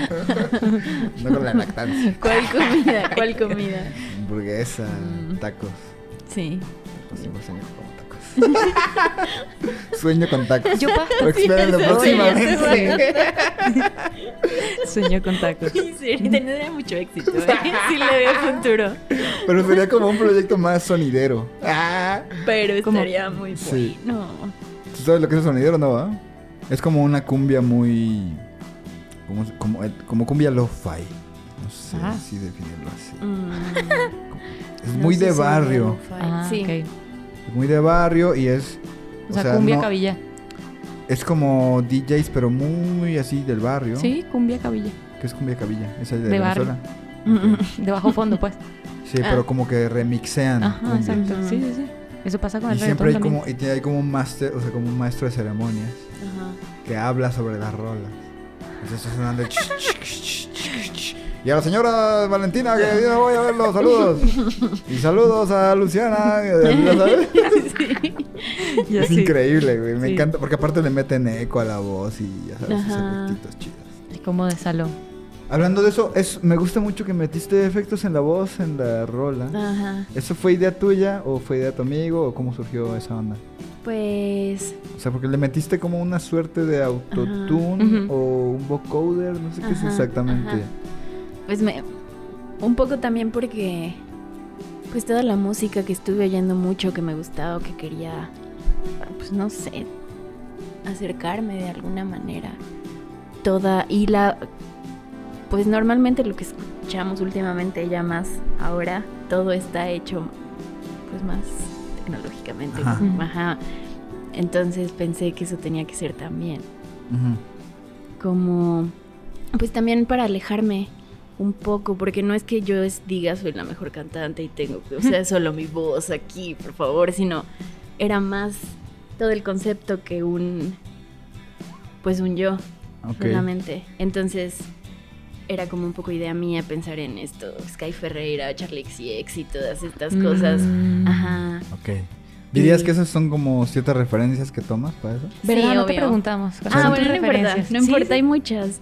No con la lactancia. ¿Cuál comida? ¿Cuál comida? Hamburguesa, Mm. tacos. Sí. Pues siempre sueño con tacos. sueño con tacos. yo pa- Lo espérenlo Sí, ya próximamente. sueño con tacos. Sí, tendría mucho éxito, ¿eh? Sí le veo futuro. Pero sería como un proyecto más sonidero. Ah. Pero estaría muy Sí. bueno. ¿Tú sabes lo que es el sonidero, no? va? Es como una cumbia muy. Como, como, eh, como cumbia lo-fi. No sé Ah. si definirlo así. Mm, Es no muy de barrio. Ah, sí. Es muy de barrio y es. O sea, cumbia no- cabilla. Es como DJs, pero muy así del barrio. Sí, cumbia cabilla. ¿Qué es cumbia cabilla? Esa es de, De barrio. Venezuela. De bajo fondo, pues. Sí, pero como que remixean. Ajá, cumbia. exacto. Sí, sí, sí. Eso pasa con Y el siempre hay también. como, y tiene- hay como un máster, o sea, como un maestro de ceremonias Ajá. que habla sobre las rolas. Entonces está sonando. y a la señora Valentina, que yo voy a verlo, saludos. Y saludos a Luciana. Es sí. increíble, güey. Me Sí. encanta, porque aparte le meten eco a la voz y ya sabes, esos efectitos chidos. Es como de salón. Hablando de eso, es, me gusta mucho que metiste efectos en la voz, en la rola. Ajá. ¿Eso fue idea tuya o fue idea de tu amigo o cómo surgió esa onda? Pues. O sea, porque le metiste como una suerte de autotune. Ujú. o un vocoder, no sé qué es exactamente. ajá. Pues me. Un poco también porque. Pues toda la música que estuve oyendo mucho, que me gustaba, o que quería. Pues no sé. Acercarme de alguna manera. Toda. Y la. Pues normalmente lo que escuchamos últimamente, ya más ahora, todo está hecho. Pues más tecnológicamente. Ajá. Ajá. Entonces pensé que eso tenía que ser también como pues también para alejarme un poco porque no es que yo es- diga soy la mejor cantante y tengo o sea solo mi voz aquí por favor sino era más todo el concepto que un pues un yo Ok. solamente entonces era como un poco idea mía pensar en esto Sky Ferreira Charlie XCX y todas estas cosas Mm. ajá Ok. ¿Dirías que esas son como ciertas referencias que tomas para eso? ¿Verdad? Sí, no te preguntamos. ¿cuáles ah son bueno no importa no importa sí. hay muchas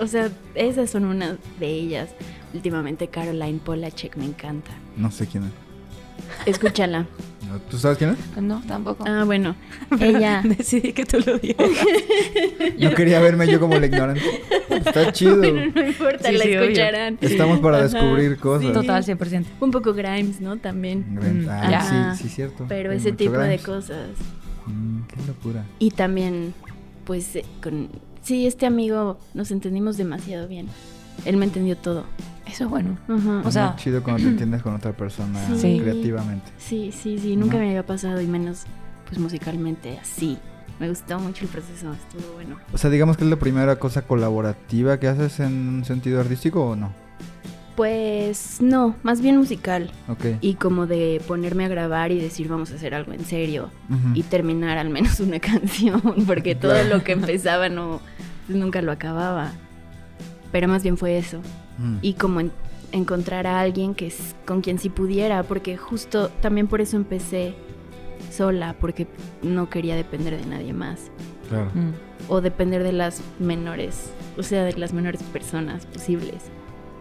O sea, esas son unas de ellas. Últimamente Caroline Polachek me encanta. No sé quién es. Escúchala. No, ¿Tú sabes quién es? No, tampoco. Ah, bueno. Ella. Decidí que tú lo dijeras. No quería verme yo como el ignorante. Está chido. Bueno, no importa, Sí, la sí, obvio. escucharán. Estamos para Ajá, descubrir cosas. Total, 100%. Un poco Grimes, ¿no? También. Grimes. Mm, Ah, ya. sí, sí, cierto. Pero Hay ese tipo de cosas. Mm, qué locura. Y también, pues, eh, con... Sí, este amigo nos entendimos demasiado bien. Él me entendió todo. Eso es bueno. O sea- muy chido cuando te entiendes con otra persona Sí. creativamente. Sí, sí, sí, nunca me había pasado y menos, pues, musicalmente así. Me gustó mucho el proceso, estuvo bueno. O sea, digamos que es la primera cosa colaborativa que haces en un sentido artístico o no. Pues no, más bien musical. Ok. Y como de ponerme a grabar y decir vamos a hacer algo en serio. Y terminar al menos una canción, porque todo Claro. lo que empezaba no, pues nunca lo acababa. Pero más bien fue eso. Mm. Y como en- encontrar a alguien que es, con quien sí pudiera, porque justo también por eso empecé sola, porque no quería depender de nadie más. Claro. Mm. o depender de las menores, o sea, de las menores personas posibles.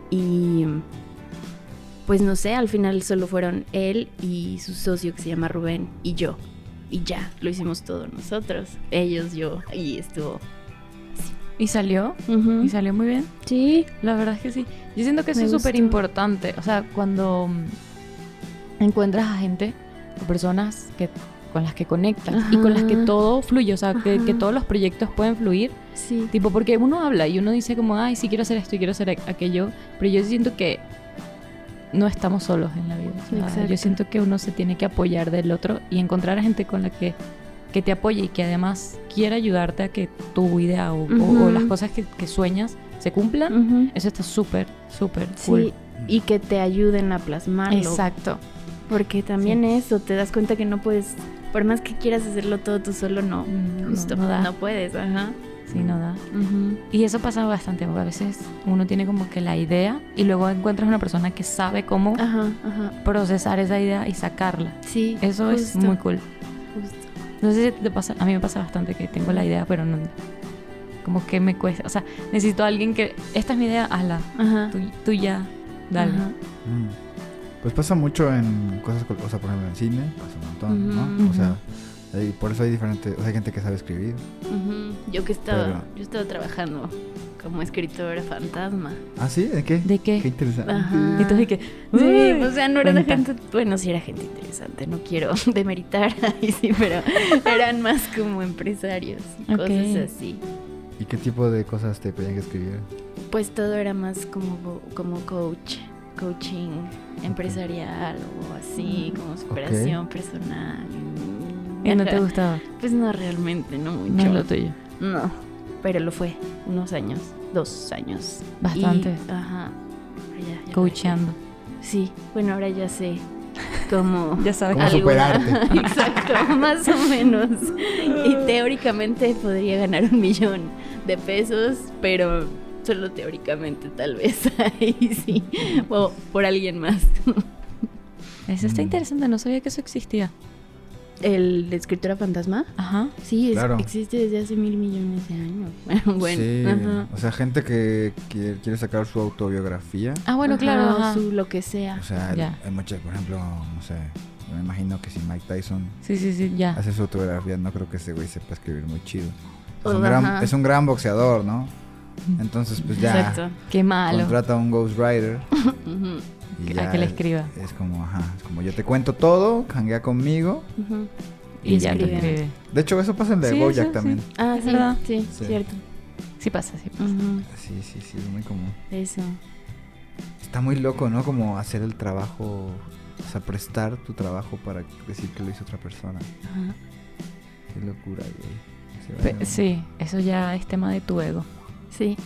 Y pues no sé, al final solo fueron él y su socio que se llama Rubén y yo. Y ya, lo hicimos todos nosotros, ellos, yo, y estuvo. ¿Y salió? Ujú. ¿Y salió muy bien? Sí, La verdad es que sí. Yo siento que eso Me es súper importante. O sea, cuando mm, encuentras a gente o personas que, con las que conectas y con las que Ajá. todo fluye. O sea, que, que Ajá. todos los proyectos pueden fluir. sí. Tipo, porque uno habla y uno dice como, ay, sí quiero hacer esto y quiero hacer aquello. Pero yo siento que no estamos solos en la vida. O sea, yo siento que uno se tiene que apoyar del otro y encontrar a gente con la que, que te apoye y que además quiera ayudarte a que tu idea o, o- o Ujú. las cosas que, que sueñas se cumplan. Eso está súper, súper Sí, cool. y que te ayuden a plasmarlo. Exacto. Porque también eso, te das cuenta que no puedes, por más que quieras hacerlo todo tú solo, no, Mm, justo no da. no puedes, ajá. Sí, no da. Y eso pasa bastante, porque a veces uno tiene como que la idea y luego encuentras una persona que sabe cómo Ajá, ajá. procesar esa idea y sacarla. Sí. Eso es muy cool. No sé si te pasa, a mí me pasa bastante que tengo la idea, pero no. Como que me cuesta. O sea, necesito a alguien que. Esta es mi idea, hazla. Ajá. Tú, tú ya, dale. Ajá. Mm. Pues pasa mucho en cosas, col- o sea, por ejemplo, en cine, pasa un montón, ¿no? O sea, hay- por eso hay diferentes, o sea, hay gente que sabe escribir. Yo que estaba, Pero- yo estaba trabajando como escritora fantasma. ¿Ah, sí? ¿De qué? ¿De qué? Qué interesante. Ajá. Y tú de que. Sí, "Uy, o sea, no era de cuenta". gente, bueno, sí era gente interesante, no quiero demeritar ahí sí, pero eran más como empresarios y cosas así. ¿Y qué tipo de cosas te pedían que escribiera? Pues todo era más como, como coach, coaching empresarial o así, como superación personal. Y no te gustaba. Pues no realmente, no No mucho. es lo tuyo. No, pero lo fue, unos años, dos años. Bastante. Y- ajá. Ya, ya lo Coacheando. dejé. Sí, bueno, ahora ya sé cómo... Ya sabes. ¿Cómo superarte? Exacto, más o menos. Y teóricamente podría ganar un millón de pesos, pero solo teóricamente tal vez ahí sí, o por alguien más. Eso está Mm. interesante, no sabía que eso existía. ¿El de escritora fantasma? Ajá. Sí, es- Claro. existe desde hace mil millones de años. bueno, sí, ajá. o sea, gente que quiere, quiere sacar su autobiografía. Ah, bueno, Ajá, claro. ajá. su lo que sea. O sea, Ya. hay muchas, por ejemplo, no sé, me imagino que si Mike Tyson Sí, sí, sí, ya. hace su autobiografía, no creo que ese güey sepa escribir muy chido. Es un, gran, ajá. es un gran boxeador, ¿no? Entonces, pues ya Exacto. Qué malo. contrata a un ghostwriter Ujú, y A ya que le es- escriba. Es como, ajá, es como yo te cuento todo, hanguea conmigo. Y, Y ya te escribe. escribe. De hecho, eso pasa en The Sí, Bojack sí, también. Ah, Es sí, verdad. sí, Sí. cierto. Sí pasa, sí pasa. Sí, sí, sí, es muy común. Eso. Está muy loco, ¿no? Como hacer el trabajo, o sea, prestar tu trabajo para decir que lo hizo otra persona. Ajá. Qué locura, güey. Pe- sí, eso ya es tema de tu ego. Sí,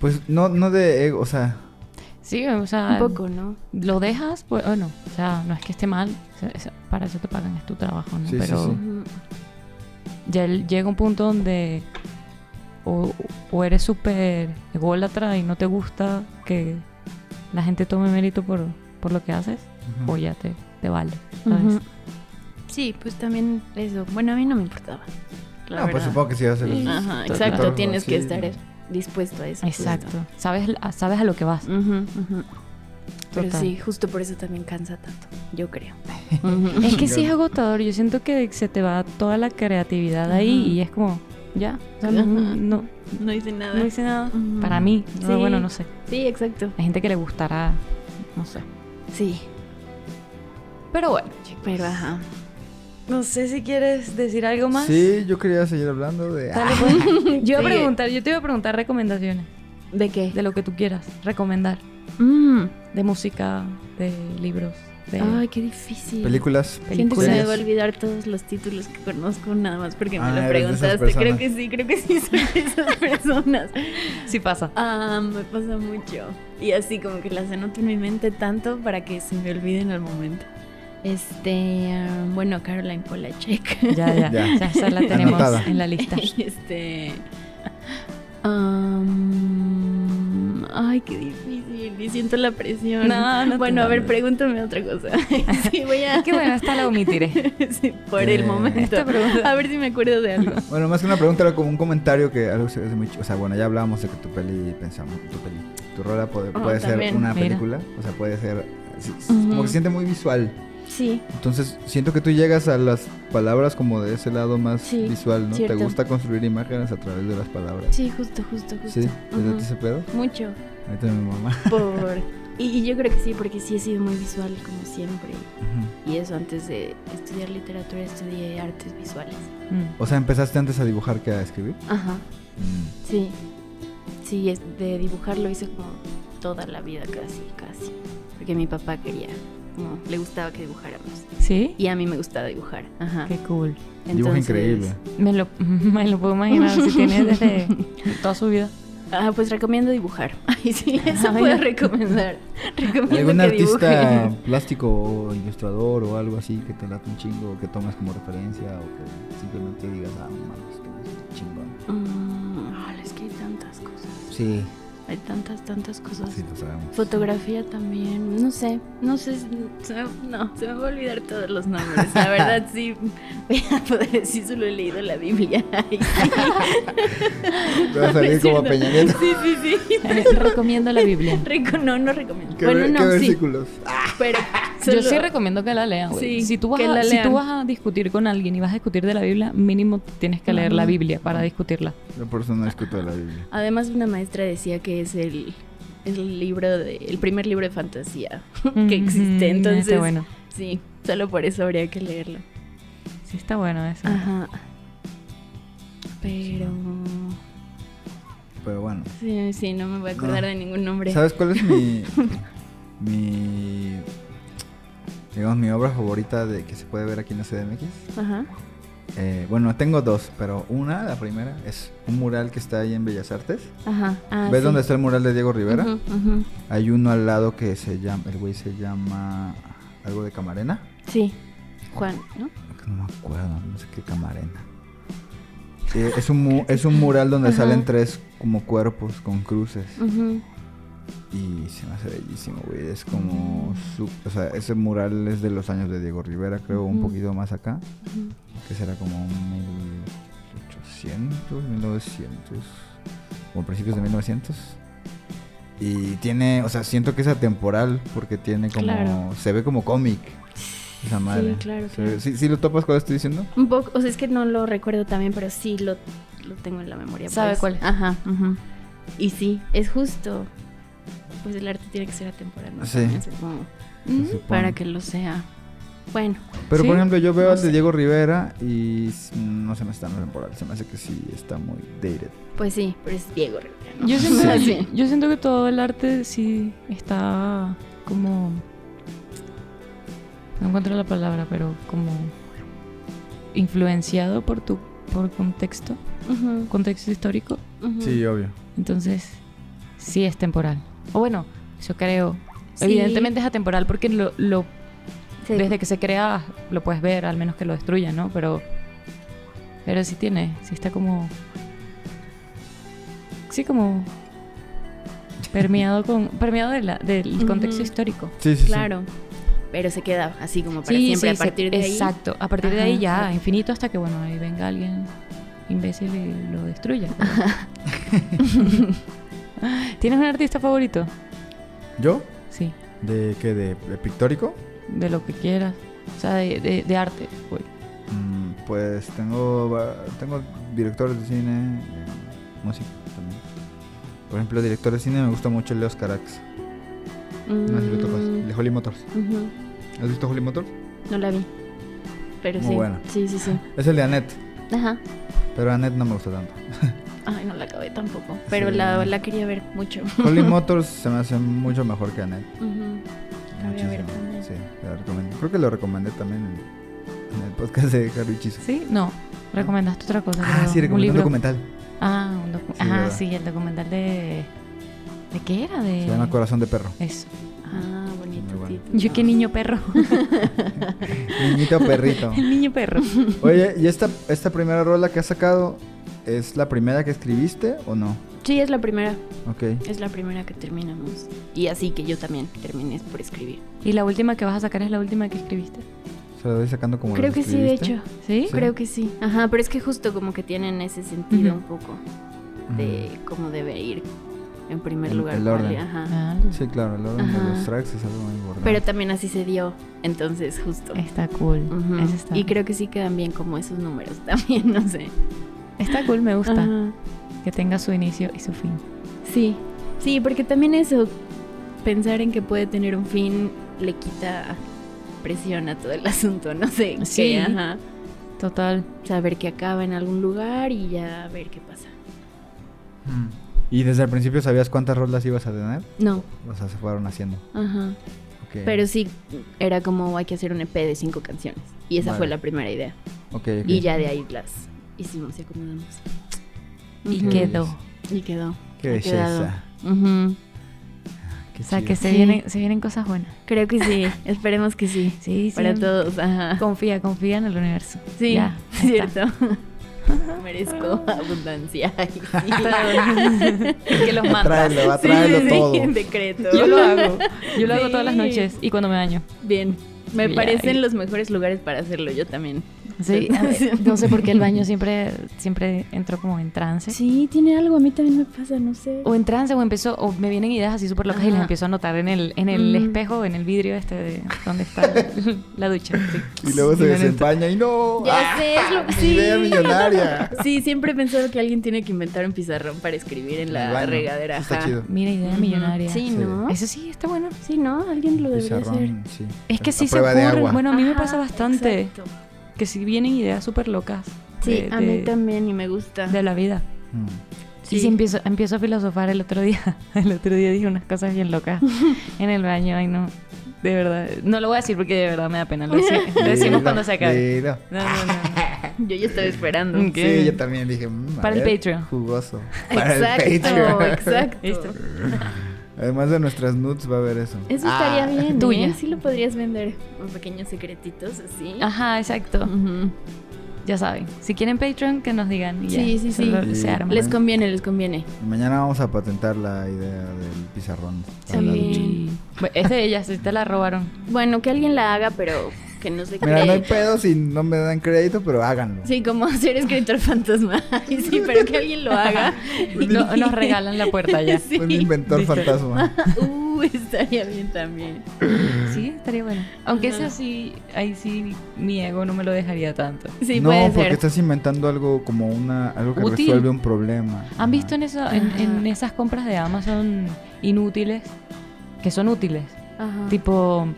Pues no, no de ego, o sea, Sí, o sea, un poco, ¿no? lo dejas, pues bueno, o sea, no es que esté mal, o sea, eso- para eso te pagan, es tu trabajo, ¿no? Sí, sí, Pero sí. Ujú. ya llega un punto donde o, o eres súper ególatra y no te gusta que la gente tome mérito por, por lo que haces, ujú. o ya te, te vale, ¿sabes? Sí, pues también eso. Bueno, a mí no me importaba. La no, pues verdad. supongo que sí. Sí. Ajá, exacto, tienes sí. que estar dispuesto a eso. justo. Exacto. Sabes, a- sabes a lo que vas. Pero Total. sí, justo por eso también cansa tanto, yo creo. Es que sí es agotador. Yo siento que se te va toda la creatividad ahí y es como, ya. o sea, Ajá. no, no, No hice nada. no hice nada. Para mí. No, Sí. Bueno, no sé. Sí, exacto. Hay gente que le gustará. No sé. Sí, Pero bueno, chicos. pero ajá. No sé si quieres decir algo más. Sí, yo quería seguir hablando de... Dale, pues. Yo iba a preguntar, yo te iba a preguntar recomendaciones ¿De qué? de lo que tú quieras recomendar. Mm. De música, de libros, de Ay, qué difícil. películas. Siento que se me va a olvidar todos los títulos que conozco nada más porque me Ah, lo esas preguntaste. Creo que sí, creo que sí soy de esas personas. Sí pasa. Ah, me pasa mucho. Y así como que las anoto en mi mente tanto para que se me olviden al momento. Este, ah, bueno, Caroline Polachek. Ya, ya, Ya. ya, esa la tenemos Anotada. en la lista. este. ay, qué difícil. Y siento la presión. No, no bueno, a ver, pregúntame otra cosa. sí, voy a. Qué bueno, esta la omitiré. sí, por el Eh, momento. A ver si me acuerdo de algo. Bueno, más que una pregunta era como un comentario que algo se hace muy... O sea, bueno, ya hablábamos de que tu peli, pensamos, tu peli, tu rola puede, Oh, puede ser también. una Mira. película. O sea, puede ser... sí. Como que se siente muy visual. Sí, Entonces, siento que tú llegas a las palabras como de ese lado más Sí, visual, ¿no? cierto. Te gusta construir imágenes a través de las palabras. sí, justo, justo, justo. Sí, ¿te Ujú. late ese pedo? Mucho. Ahorita mi mamá. Por. Y, y yo creo que sí, porque sí he sido muy visual como siempre. Y eso antes de estudiar literatura estudié artes visuales. Mm. O sea, empezaste antes a dibujar que a escribir. Ajá. Mm. Sí. Sí, es- de dibujar lo hice como toda la vida casi, casi. Porque mi papá quería, como le gustaba que dibujáramos. ¿Sí? Y a mí me gustaba dibujar. Ajá. Qué cool. Dibujo Entonces- increíble. Me lo, me lo puedo imaginar si tiene desde toda su vida. Ah, pues recomiendo dibujar. Ay, sí, eso Ay, puedo no. recomendar. Recomiendo ¿Algún que artista plástico o ilustrador o algo así que te late un chingo o que tomas como referencia o que simplemente digas, ah, mames, que es chingón? Mm, ah, es que hay tantas cosas. Sí, Hay tantas, tantas cosas. sí, lo sabemos. Fotografía también, no sé, no sé, si- se me, no, se me va a olvidar todos los nombres. La verdad sí, voy a poder decir, solo he leído la Biblia. Ay, sí. Te va a salir como. Peña Nieto. Sí, sí, sí. Recomiendo la Biblia. Reco- no, no recomiendo. ¿Qué, bueno, no, qué sí, versículos? pero Yo sí recomiendo que la lean. Sí, si, tú vas que a, la si tú vas a discutir con alguien y vas a discutir de la Biblia, mínimo tienes que leer la. Biblia para discutirla. Yo por eso no discuto de la Biblia. Además, una maestra decía que es el, el libro de, el primer libro de fantasía que existe. está Entonces, bueno. sí, solo por eso habría que leerlo. Sí, está bueno eso. Ajá. Pero Pero bueno. sí, sí, no me voy a acordar No. de ningún nombre. ¿Sabes cuál es mi. mi. Digamos, mi obra favorita de que se puede ver aquí en la CDMX? Ajá. Eh, bueno, tengo dos, pero una, la primera, es un mural que está ahí en Bellas Artes. Ajá. Ah, ¿Ves sí. dónde está el mural de Diego Rivera? Ujú. Hay uno al lado que se llama, el güey se llama algo de Camarena. Sí. Juan, ¿no? No me acuerdo, no sé qué Camarena. Eh, es, un mu- es un mural donde salen tres como cuerpos con cruces. Y se me hace bellísimo, güey. Es como... su- o sea, ese mural es de los años de Diego Rivera, creo, un poquito más acá. Ujú. Que será como 1800, 1900. O principios de 1900. Y tiene, o sea, siento que es atemporal porque tiene como... Claro. Se ve como cómic. Esa madre. claro, Se ve- claro. ¿Sí, sí lo topas cuál estoy diciendo? Un poco, o sea, es que no lo recuerdo también, pero sí lo, lo tengo en la memoria. ¿Sabe pues. cuál? Ajá. Y sí, es justo. Pues el arte tiene que ser atemporal, ¿no? Sí. Mm. Para que lo sea. Bueno, Pero ¿Sí? por ejemplo, yo veo No al de sé. Diego Rivera y no se me está temporal. Se me hace que sí está muy dated. pues sí, pero es Diego Rivera, ¿no? Yo siento, Sí. yo, yo siento que todo el arte sí está como... No encuentro la palabra, pero como influenciado por tu por contexto, contexto histórico. ujú. obvio. Entonces, sí es temporal. O bueno, yo creo. Sí. Evidentemente es atemporal porque lo, lo Sí. desde que se crea lo puedes ver, al menos que lo destruyan, ¿no? Pero pero sí tiene, sí está como sí como permeado con permeado de la- del contexto histórico. Sí, sí, sí. Claro. Pero se queda así como para Sí, siempre sí, a partir se- de ahí. Exacto, a partir de ahí ya infinito hasta que bueno, ahí venga alguien imbécil y lo destruya. ¿Tienes un artista favorito? ¿Yo? Sí, ¿De qué? ¿De, de pictórico? de lo que quieras. O sea, de, de- de arte. pues. Mm, pues tengo, tengo directores de cine, música también. Por ejemplo, director de cine me gusta mucho Leos Carax. No sé si lo topas. Mm, De Holly Motors. ¿Has visto Holly Motors? No la vi. Pero Muy sí. buena. Sí, sí, sí. Es el de Annette. Ajá. Pero Annette no me gusta tanto. Ay, no la acabé tampoco. Pero Sí. la, la quería ver mucho. Holly Motors se me hace mucho mejor que Annette. Ujú. La voy a ver Muchísimo. también. Sí, la recomiendo. Creo que lo recomendé también en, en el podcast de Harry Chiso. ¿Sí? No. Recomendaste otra cosa. Ah, creo. sí, recomendé un libro. documental. Ah, un docu- Sí, Ajá, ¿verdad? sí, el documental de... ¿De qué era? De... Se llama Corazón de Perro. Eso. Ah, bonito bueno. Yo qué niño perro. Niñito perrito. el niño perro. Oye, ¿y esta, esta primera rola que has sacado es la primera que escribiste o no? Sí, es la primera. Ok. Es la primera que terminamos. Y así que yo también terminé por escribir. ¿Y la última que vas a sacar es la última que escribiste? Se lo voy sacando como Creo que sí, de hecho. ¿Sí? Creo que sí. Ajá, pero es que justo como que tienen ese sentido Ujú. un poco de cómo debe ir en primer El- lugar. el orden. Ajá. Ah, Sí, claro, el orden de Ajá. los tracks es algo muy importante. Pero también así se dio. Entonces, justo. Está cool. Ujú. Eso está, Y creo que sí quedan bien como esos números también, no sé. Está cool, me gusta. Ajá. Que tenga su inicio y su fin. Sí, sí, porque también eso, pensar en que puede tener un fin, le quita presión a todo el asunto, no sé. Sí. que, ajá, Total. saber que acaba en algún lugar y ya ver qué pasa. Mm. ¿Y desde el principio sabías cuántas rolas ibas a tener? No, O sea, se fueron haciendo. ajá. Pero sí, era como hay que hacer un EP de cinco canciones. Y esa Vale. fue la primera idea. Ok, ok. Y ya de ahí las y acomodamos. Y quedó. Y quedó. Qué belleza. Qué O sea, chido. que se, Sí. vienen, se vienen cosas buenas. Creo que sí, esperemos que sí. Sí, sí. Para todos, ajá. Confía, confía en el universo. Sí, Ya, cierto. Merezco abundancia. Ay, sí. que los mandas. Atráelo, Sí, atráelo sí, sí, todo. en decreto. Yo lo hago. Yo lo hago todas las noches y cuando me baño. Bien. Me parecen los mejores lugares para hacerlo, yo también. Sí, a ver, no sé por qué el baño siempre, siempre entro como en trance. Sí, tiene algo, a mí también me pasa, no sé. O en trance o empezó, o me vienen ideas así súper locas y las empiezo a anotar en el, en el Mm. espejo, en el vidrio este de donde está la ducha. sí. Y luego se desempaña y no. Ya ¡Ah! sé, es lo sí. Idea millonaria. Sí, siempre he pensado que alguien tiene que inventar un pizarrón para escribir en la regadera. Está ajá. chido. Mira, idea millonaria. Sí. ¿no? Eso sí, está bueno. Sí, ¿no? Alguien lo debería hacer. Pizarrón, sí. Es que sí se agua. bueno, a mí me pasa bastante, exacto. Que si vienen ideas súper locas Sí, de, a mí de- también y me gusta. de la vida. Mm. Y sí empiezo, empiezo a filosofar el otro día. El otro día dije unas cosas bien locas en el baño. Ay, no. De verdad. No lo voy a decir porque de verdad me da pena. Lo, deci- lo decimos cuando se acabe. No, no, no. Yo ya estaba esperando. Ok. Sí, yo también dije. mm, Para el ver, Patreon. Jugoso. Para Exacto, el Patreon. exacto. Listo. Además de nuestras nudes va a haber eso. Eso Ah, estaría bien, tuya. ¿eh? Sí lo podrías vender. Con pequeños secretitos así. Ajá, exacto. Ya saben. Si quieren Patreon, que nos digan. y ya. Sí, sí, sí. Se arma. Les conviene, les conviene. Y mañana vamos a patentar la idea del pizarrón. Sí. Bueno, Es de ellas, sí te la robaron. Bueno, que alguien la haga, pero que no se Mira, no hay pedo si no me dan crédito, pero háganlo. Sí, como ser escritor fantasma. Ay, sí, pero que alguien lo haga. No- nos regalan la puerta ya. Sí. Un inventor fantasma. Uh, estaría bien también. Sí, estaría bueno. Aunque Ajá. ese sí, ahí sí mi ego no me lo dejaría tanto. Sí, no, puede porque ser. estás inventando algo como una algo que Útil. resuelve un problema. ¿Han visto en, eso, en esas compras de Amazon inútiles? Que son útiles. Ajá. Tipo,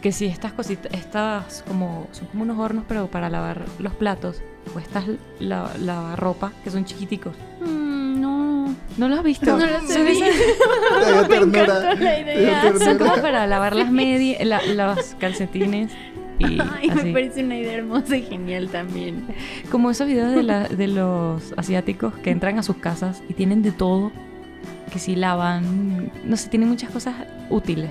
que si estas cositas, estas como, son como unos hornos, pero para lavar los platos, o estas la, lavarropa, que son chiquiticos. Mm, no. ¿No lo has visto? No los he Son esas- visto. Me ternura. encantó la idea. Son como para lavar las medias, la- los calcetines y Ay, así. me parece una idea hermosa y genial también. Como esos videos de, la- de los asiáticos que entran a sus casas y tienen de todo, que si lavan, no sé, tienen muchas cosas útiles.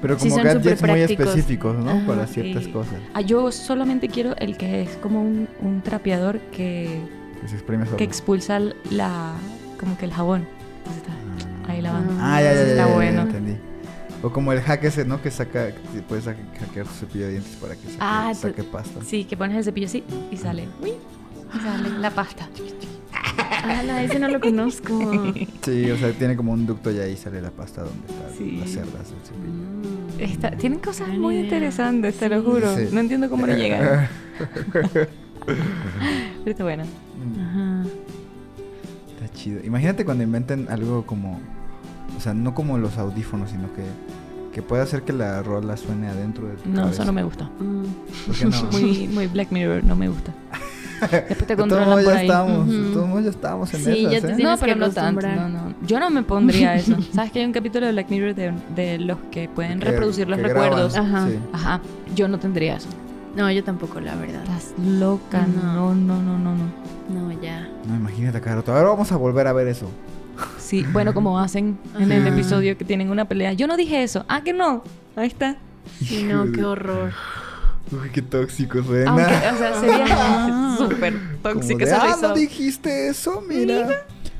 Pero Sí, como son gadgets muy específicos, ¿no? Ajá, Para ciertas y- cosas. Ah, yo solamente quiero el que es como un, un trapeador que, Que se exprime solo. que expulsa la como que el jabón. Entonces está ahí lavando. Ah, ya, ya, ya, Está ya, ya, bueno. entendí. O como el hack ese, ¿no? Que saca, que puedes ha- hackear tu cepillo de dientes para que saque, Ah, saque pasta. Sí, que pones el cepillo así y sale. Uy. Sale la pasta. Ala, ese no lo conozco. Sí, o sea, tiene como un ducto y ahí sale la pasta donde están Sí. las cerdas del cepillo. Mm. Está- tienen cosas muy interesantes, te lo juro. Sí. No entiendo cómo no llegan. Pero está bueno. Ajá. Está chido. Imagínate cuando inventen algo como. O sea, no como los audífonos, sino que. Que pueda hacer que la rola suene adentro de tu No, cabeza. eso no me gusta. Mm. ¿Por qué no? Muy, muy Black Mirror, no me gusta. Después te controlan por ya ahí. estábamos, de Ujú. todos ya estábamos en Sí, esas, ya ¿eh? te No, Tienes pero que no tanto. No, no. Yo no me pondría eso. ¿Sabes que hay un capítulo de Black Mirror de, de los que pueden Que- reproducir los que graban, recuerdos? Ajá. sí. Ajá. Yo no tendría eso. No, yo tampoco, la verdad. Estás loca. No, No. no, no, no, no. No, ya. No, imagínate rato. Ahora vamos a volver a ver eso. Sí, bueno, como hacen en el episodio que tienen una pelea. Yo no dije eso. Ah, que no. Ahí está. Sí, no, qué horror. Uy, qué tóxico suena. Aunque, o sea, sería súper Como tóxico. de, ah, no dijiste eso, mira.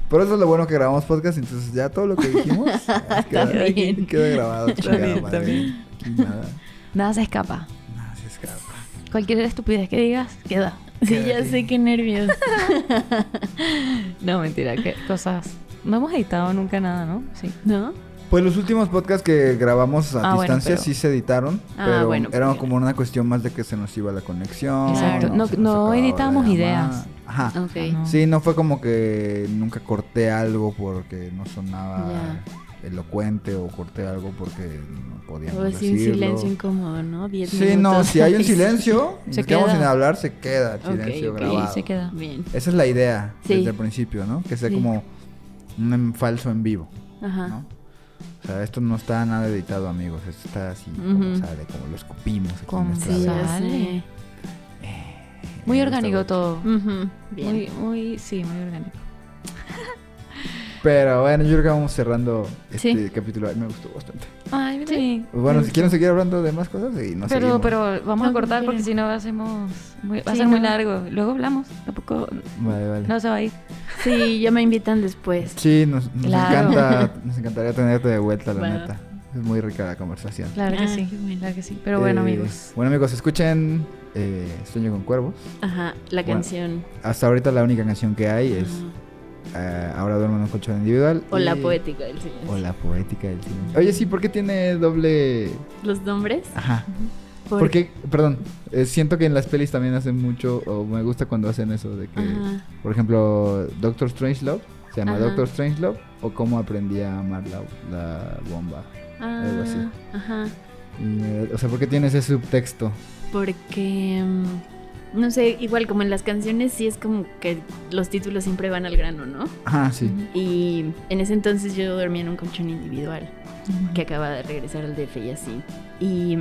Por eso es lo bueno que grabamos podcast, entonces ya todo lo que dijimos queda, bien. queda grabado. chingada bien, madre. nada, Nada se escapa. nada se escapa. Cualquier estupidez que digas, queda. Sí, ya sé qué nervios. No, mentira, que cosas. No hemos editado nunca nada, ¿no? Sí. ¿No? Pues los últimos podcasts que grabamos a Ah, bueno, distancia pero- sí se editaron, Ah, pero bueno, era porque- como una cuestión más de que se nos iba la conexión. Exacto. No- no editamos ideas. Ajá. Ok. no. Sí, no fue como que nunca corté algo porque no sonaba elocuente o corté algo porque no podíamos O así un decirlo. silencio incómodo, ¿no? Diez Sí, minutos. no, si hay un silencio Se nos quedamos queda. sin hablar, se queda el silencio ok, grabado. Sí, se queda. Bien. Esa es la idea Sí. desde el principio, ¿no? Que sea Sí. como un falso en vivo, Ajá. ¿no? O sea, esto no está nada editado, amigos. Esto está así, como Ujú. sale, como lo escupimos aquí Como Sí, Sale. sé. Muy Eh, orgánico todo. Bien. Muy, muy, sí, muy orgánico. Pero bueno, yo creo que vamos cerrando este Sí. capítulo. A mí me gustó bastante. Ay, mira. Sí. Pues bueno, si quieren seguir hablando de más cosas, y no pero, seguimos. pero vamos a cortar porque si no hacemos. Muy, va a Sí, ser muy largo. Luego hablamos. Tampoco. Vale, vale. No se va a ir. Sí, ya me invitan después. Sí, nos, nos Claro. encanta, nos encantaría tenerte de vuelta, la Bueno. neta. Es muy rica la conversación. Claro que Ah, sí. bueno. Claro que sí. Pero bueno, Eh, amigos. Bueno, amigos, escuchen eh, Sueño con Cuervos. Ajá, la Bueno. canción. Hasta ahorita la única canción que hay es. Eh, Ahora duermo en un colchón individual. O la poética del silencio. O la poética del silencio. Oye, sí, ¿por qué tiene doble...? Los nombres. Ajá. Por- Porque, perdón, eh, siento que en las pelis también hacen mucho, o me gusta cuando hacen eso de que, Ajá. por ejemplo, Doctor Strangelove, se llama Ajá. Doctor Strangelove, o Cómo aprendí a amar la, la bomba. algo así. Ah, Ajá. Y, eh, o sea, ¿por qué tiene ese subtexto? Porque. mm, No sé, igual como en las canciones, sí es como que los títulos siempre van al grano, ¿no? Ajá, sí. Y en ese entonces yo dormía en un colchón individual que acaba de regresar al DF y así. Y,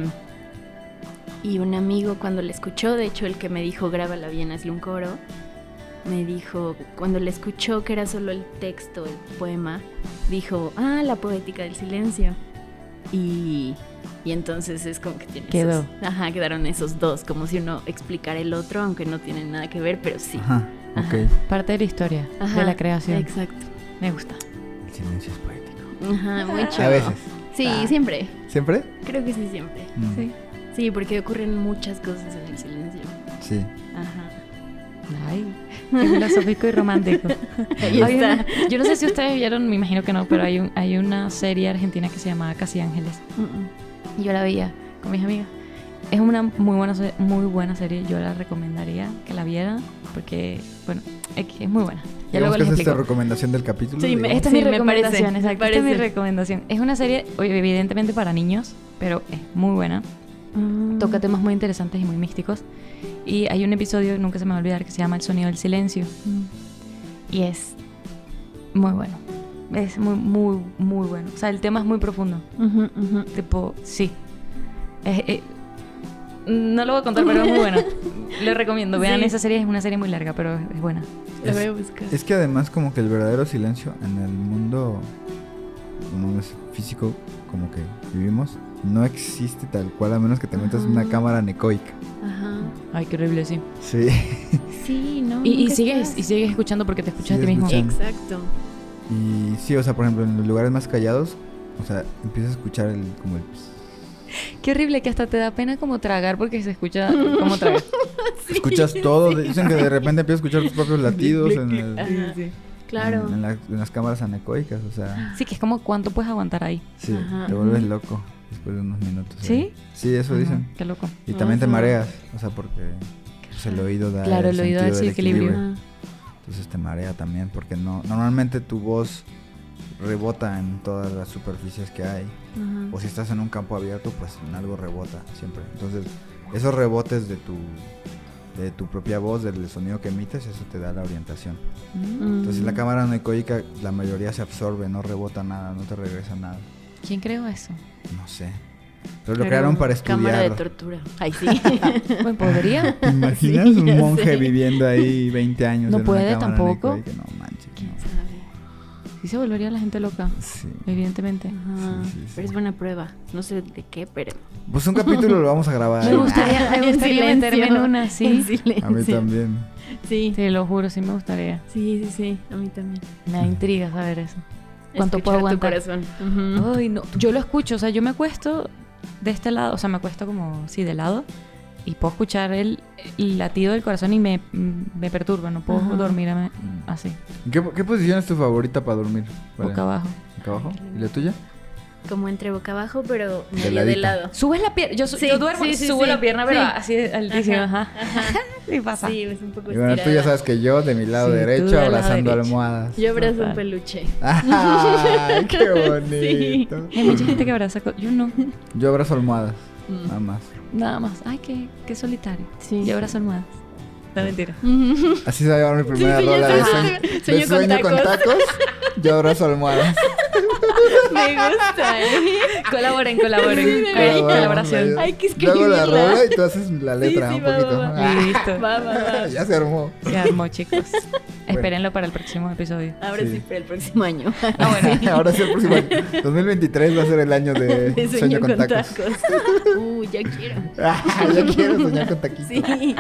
y un amigo cuando le escuchó, de hecho el que me dijo grábala bien, hazle un coro, me dijo, cuando le escuchó que era solo el texto, el poema, dijo, ah, la poética del silencio. Y, y entonces es como que tiene Quedó. esos- ajá, quedaron esos dos, como si uno explicara el otro, aunque no tienen nada que ver, pero sí. Ajá, ok. Ajá. Parte de la historia. Ajá, De la creación. Exacto. Me gusta. El silencio es poético. Ajá, muy A veces. Sí, Ah. siempre. ¿Siempre? Creo que sí, siempre. Mm, Sí. Sí, porque ocurren muchas cosas en el silencio. Sí. Ajá. Ay, qué filosófico y romántico. Ahí Hay está. una- yo no sé si ustedes vieron, me imagino que no, pero hay, un, hay una serie argentina que se llama Casi Ángeles. Mm, Y yo la veía con mis amigas. Es una muy buena, muy buena serie. Yo la recomendaría que la vieran porque, bueno, es que es muy buena. Ya luego que les es esta recomendación del capítulo. Sí, digamos. Esta es Sí, mi me recomendación, parece, me exacto. Esta es mi recomendación. Es una serie, evidentemente para niños, pero es muy buena. mm. Toca temas muy interesantes y muy místicos. Y hay un episodio, nunca se me va a olvidar, que se llama El sonido del silencio. Mm. Y es muy bueno. Es muy, muy, muy bueno. O sea, el tema es muy profundo. Tipo, sí. Eh, no lo voy a contar, pero es muy buena. Lo recomiendo. Vean Sí. esa serie, es una serie muy larga, pero es, es buena. La Es- voy a buscar. Es que además como que el verdadero silencio en el mundo no es físico como que vivimos no existe tal cual a menos que te metas en una cámara necoica. Ajá. Ay, qué horrible, sí. Sí. Sí, no. Y, sigues, estás. y sigues escuchando porque te escuchas a ti mismo. escuchando. Exacto. Y sí, o sea, por ejemplo, en los lugares más callados, o sea, empiezas a escuchar el como el Qué horrible que hasta te da pena como tragar porque se escucha como tragar. Escuchas todo. Dicen que de repente empiezas a escuchar tus propios latidos en, el-. Claro. en, en la- en las cámaras anecoicas. O sea, Sí, que es como cuánto puedes aguantar ahí. sí, Ajá. te vuelves loco después de unos minutos. ¿Sí? ahí. Sí, eso Ajá, dicen. Qué loco. Y también te mareas. O sea, porque pues, el oído da. Claro, el oído da ese equilibrio. Entonces te marea también, porque no normalmente tu voz rebota en todas las superficies que hay. O si estás en un campo abierto, pues en algo rebota siempre. Entonces, esos rebotes de tu de tu propia voz, del sonido que emites, eso te da la orientación. Entonces, la Mm. cámara anecoica, la mayoría se absorbe, no rebota nada, no te regresa nada. ¿Quién creó eso? No sé. Pero lo Pero crearon para Cámara de estudiar. tortura. Ay, sí. Bueno, podría. ¿Te imaginas Sí, un monje sé. viviendo ahí 20 años? No en puede tampoco. anecoica? No manches. ¿Quién no. sabe? Sí se volvería la gente loca, Sí. evidentemente. Ajá. Sí, sí, sí. Pero es buena prueba. No sé de qué, pero. Pues un capítulo lo vamos a grabar. Me gustaría, me meterme en una, En sí. silencio. A mí también. Sí. Te lo juro, sí me gustaría. Sí, sí, sí. A mí también. Me da intriga saber eso. ¿Cuánto Escuchar puedo tu aguantar? corazón. Ujú. Ay, no. Yo lo escucho, o sea, yo me acuesto de este lado, o sea, me acuesto como, sí, de lado, y puedo escuchar el, el latido del corazón y me, me perturba, no puedo Ajá. dormir a- así, ¿Qué, qué posición es tu favorita para dormir? ¿Cuál boca abajo. ¿Boca abajo? ¿Y la tuya? Como entre boca abajo, pero medio de lado. Subes la pierna, yo, su- Sí, yo duermo, sí, sí, subo sí. la pierna, pero Sí. así altísimo, ajá. Ajá. Sí pasa. Sí, es un poco Y bueno, tú ya sabes que yo de mi lado derecho lado abrazando derecho. almohadas. Yo abrazo Total. un peluche. ¡Ay, qué bonito! Hay mucha gente que abraza, yo no, Yo abrazo almohadas, Mm. nada más. nada más. Ay, qué, qué solitario. Sí. Yo abrazo almohadas. No, mentira. Así se va a llamar mi primera rola de sueño, de Sueño con tacos. Yo abrazo almohadas. Me gusta, ¿eh? Colaboren, colaboren. Sí, sí. colaboración. Hay que Yo hago la escribirla. rola y tú haces la letra sí, un va, poquito. va, va. Ah, Listo. Va, va, va. ya se armó. Se armó, chicos. Espérenlo para el próximo episodio. Ahora Sí. sí, para el próximo año. Ah, bueno. Ahora sí, el próximo año. 2023 va a ser el año de, De sueño, con, tacos. Uh, ya quiero. Ah, ya quiero soñar con taquitos. Sí.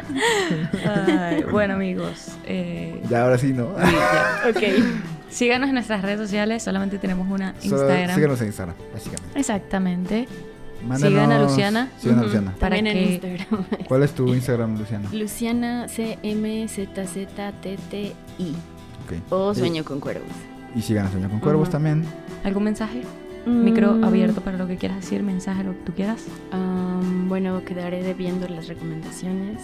Ay, bueno, amigos. eh, Ya, ahora sí, ¿no? Ok. Síganos en nuestras redes sociales. Solamente tenemos una Instagram. síganos en Instagram, básicamente. Exactamente. Mándanos- Sigan a Luciana. Sigan a. Luciana. Para También que- en Instagram. ¿Cuál es tu Instagram, Luciana? Luciana CMZZTTI. Ok. O Y- Sueño con Cuervos. Y sigan a Sueño con Cuervos también. ¿Algún mensaje? Micro Mm, abierto para lo que quieras decir, mensaje, lo que tú quieras. bueno, quedaré debiendo las recomendaciones.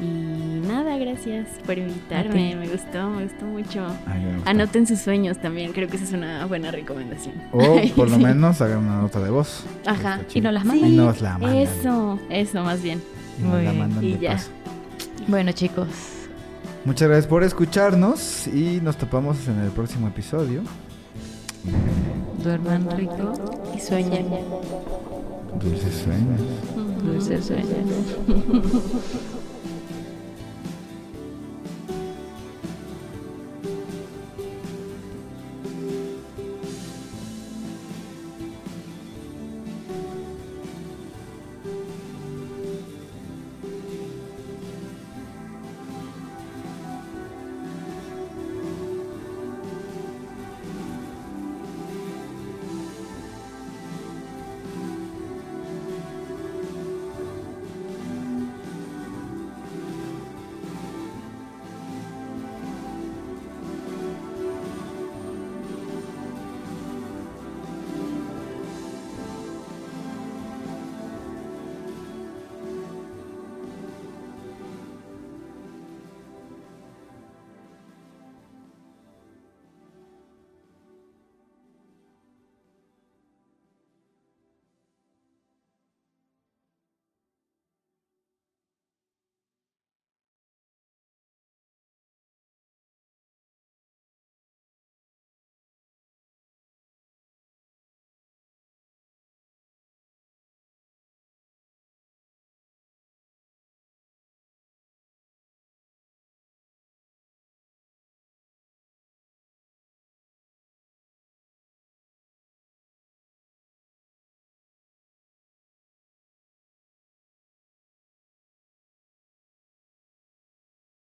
Y nada, gracias por invitarme. Me gustó, me gustó mucho. Ay, me. Anoten sus sueños también, creo que esa es una buena recomendación. O por lo Sí. menos hagan una nota de voz. Ajá. Y nos las Sí, mandan. Y nos la mandan. Eso, eso más bien. Y nos Muy la bien. mandan Y de ya. paso. Bueno, chicos. Muchas gracias por escucharnos y nos topamos en el próximo episodio. Duerman rico. Y sueñen. Dulces sueños. Dulces sueños.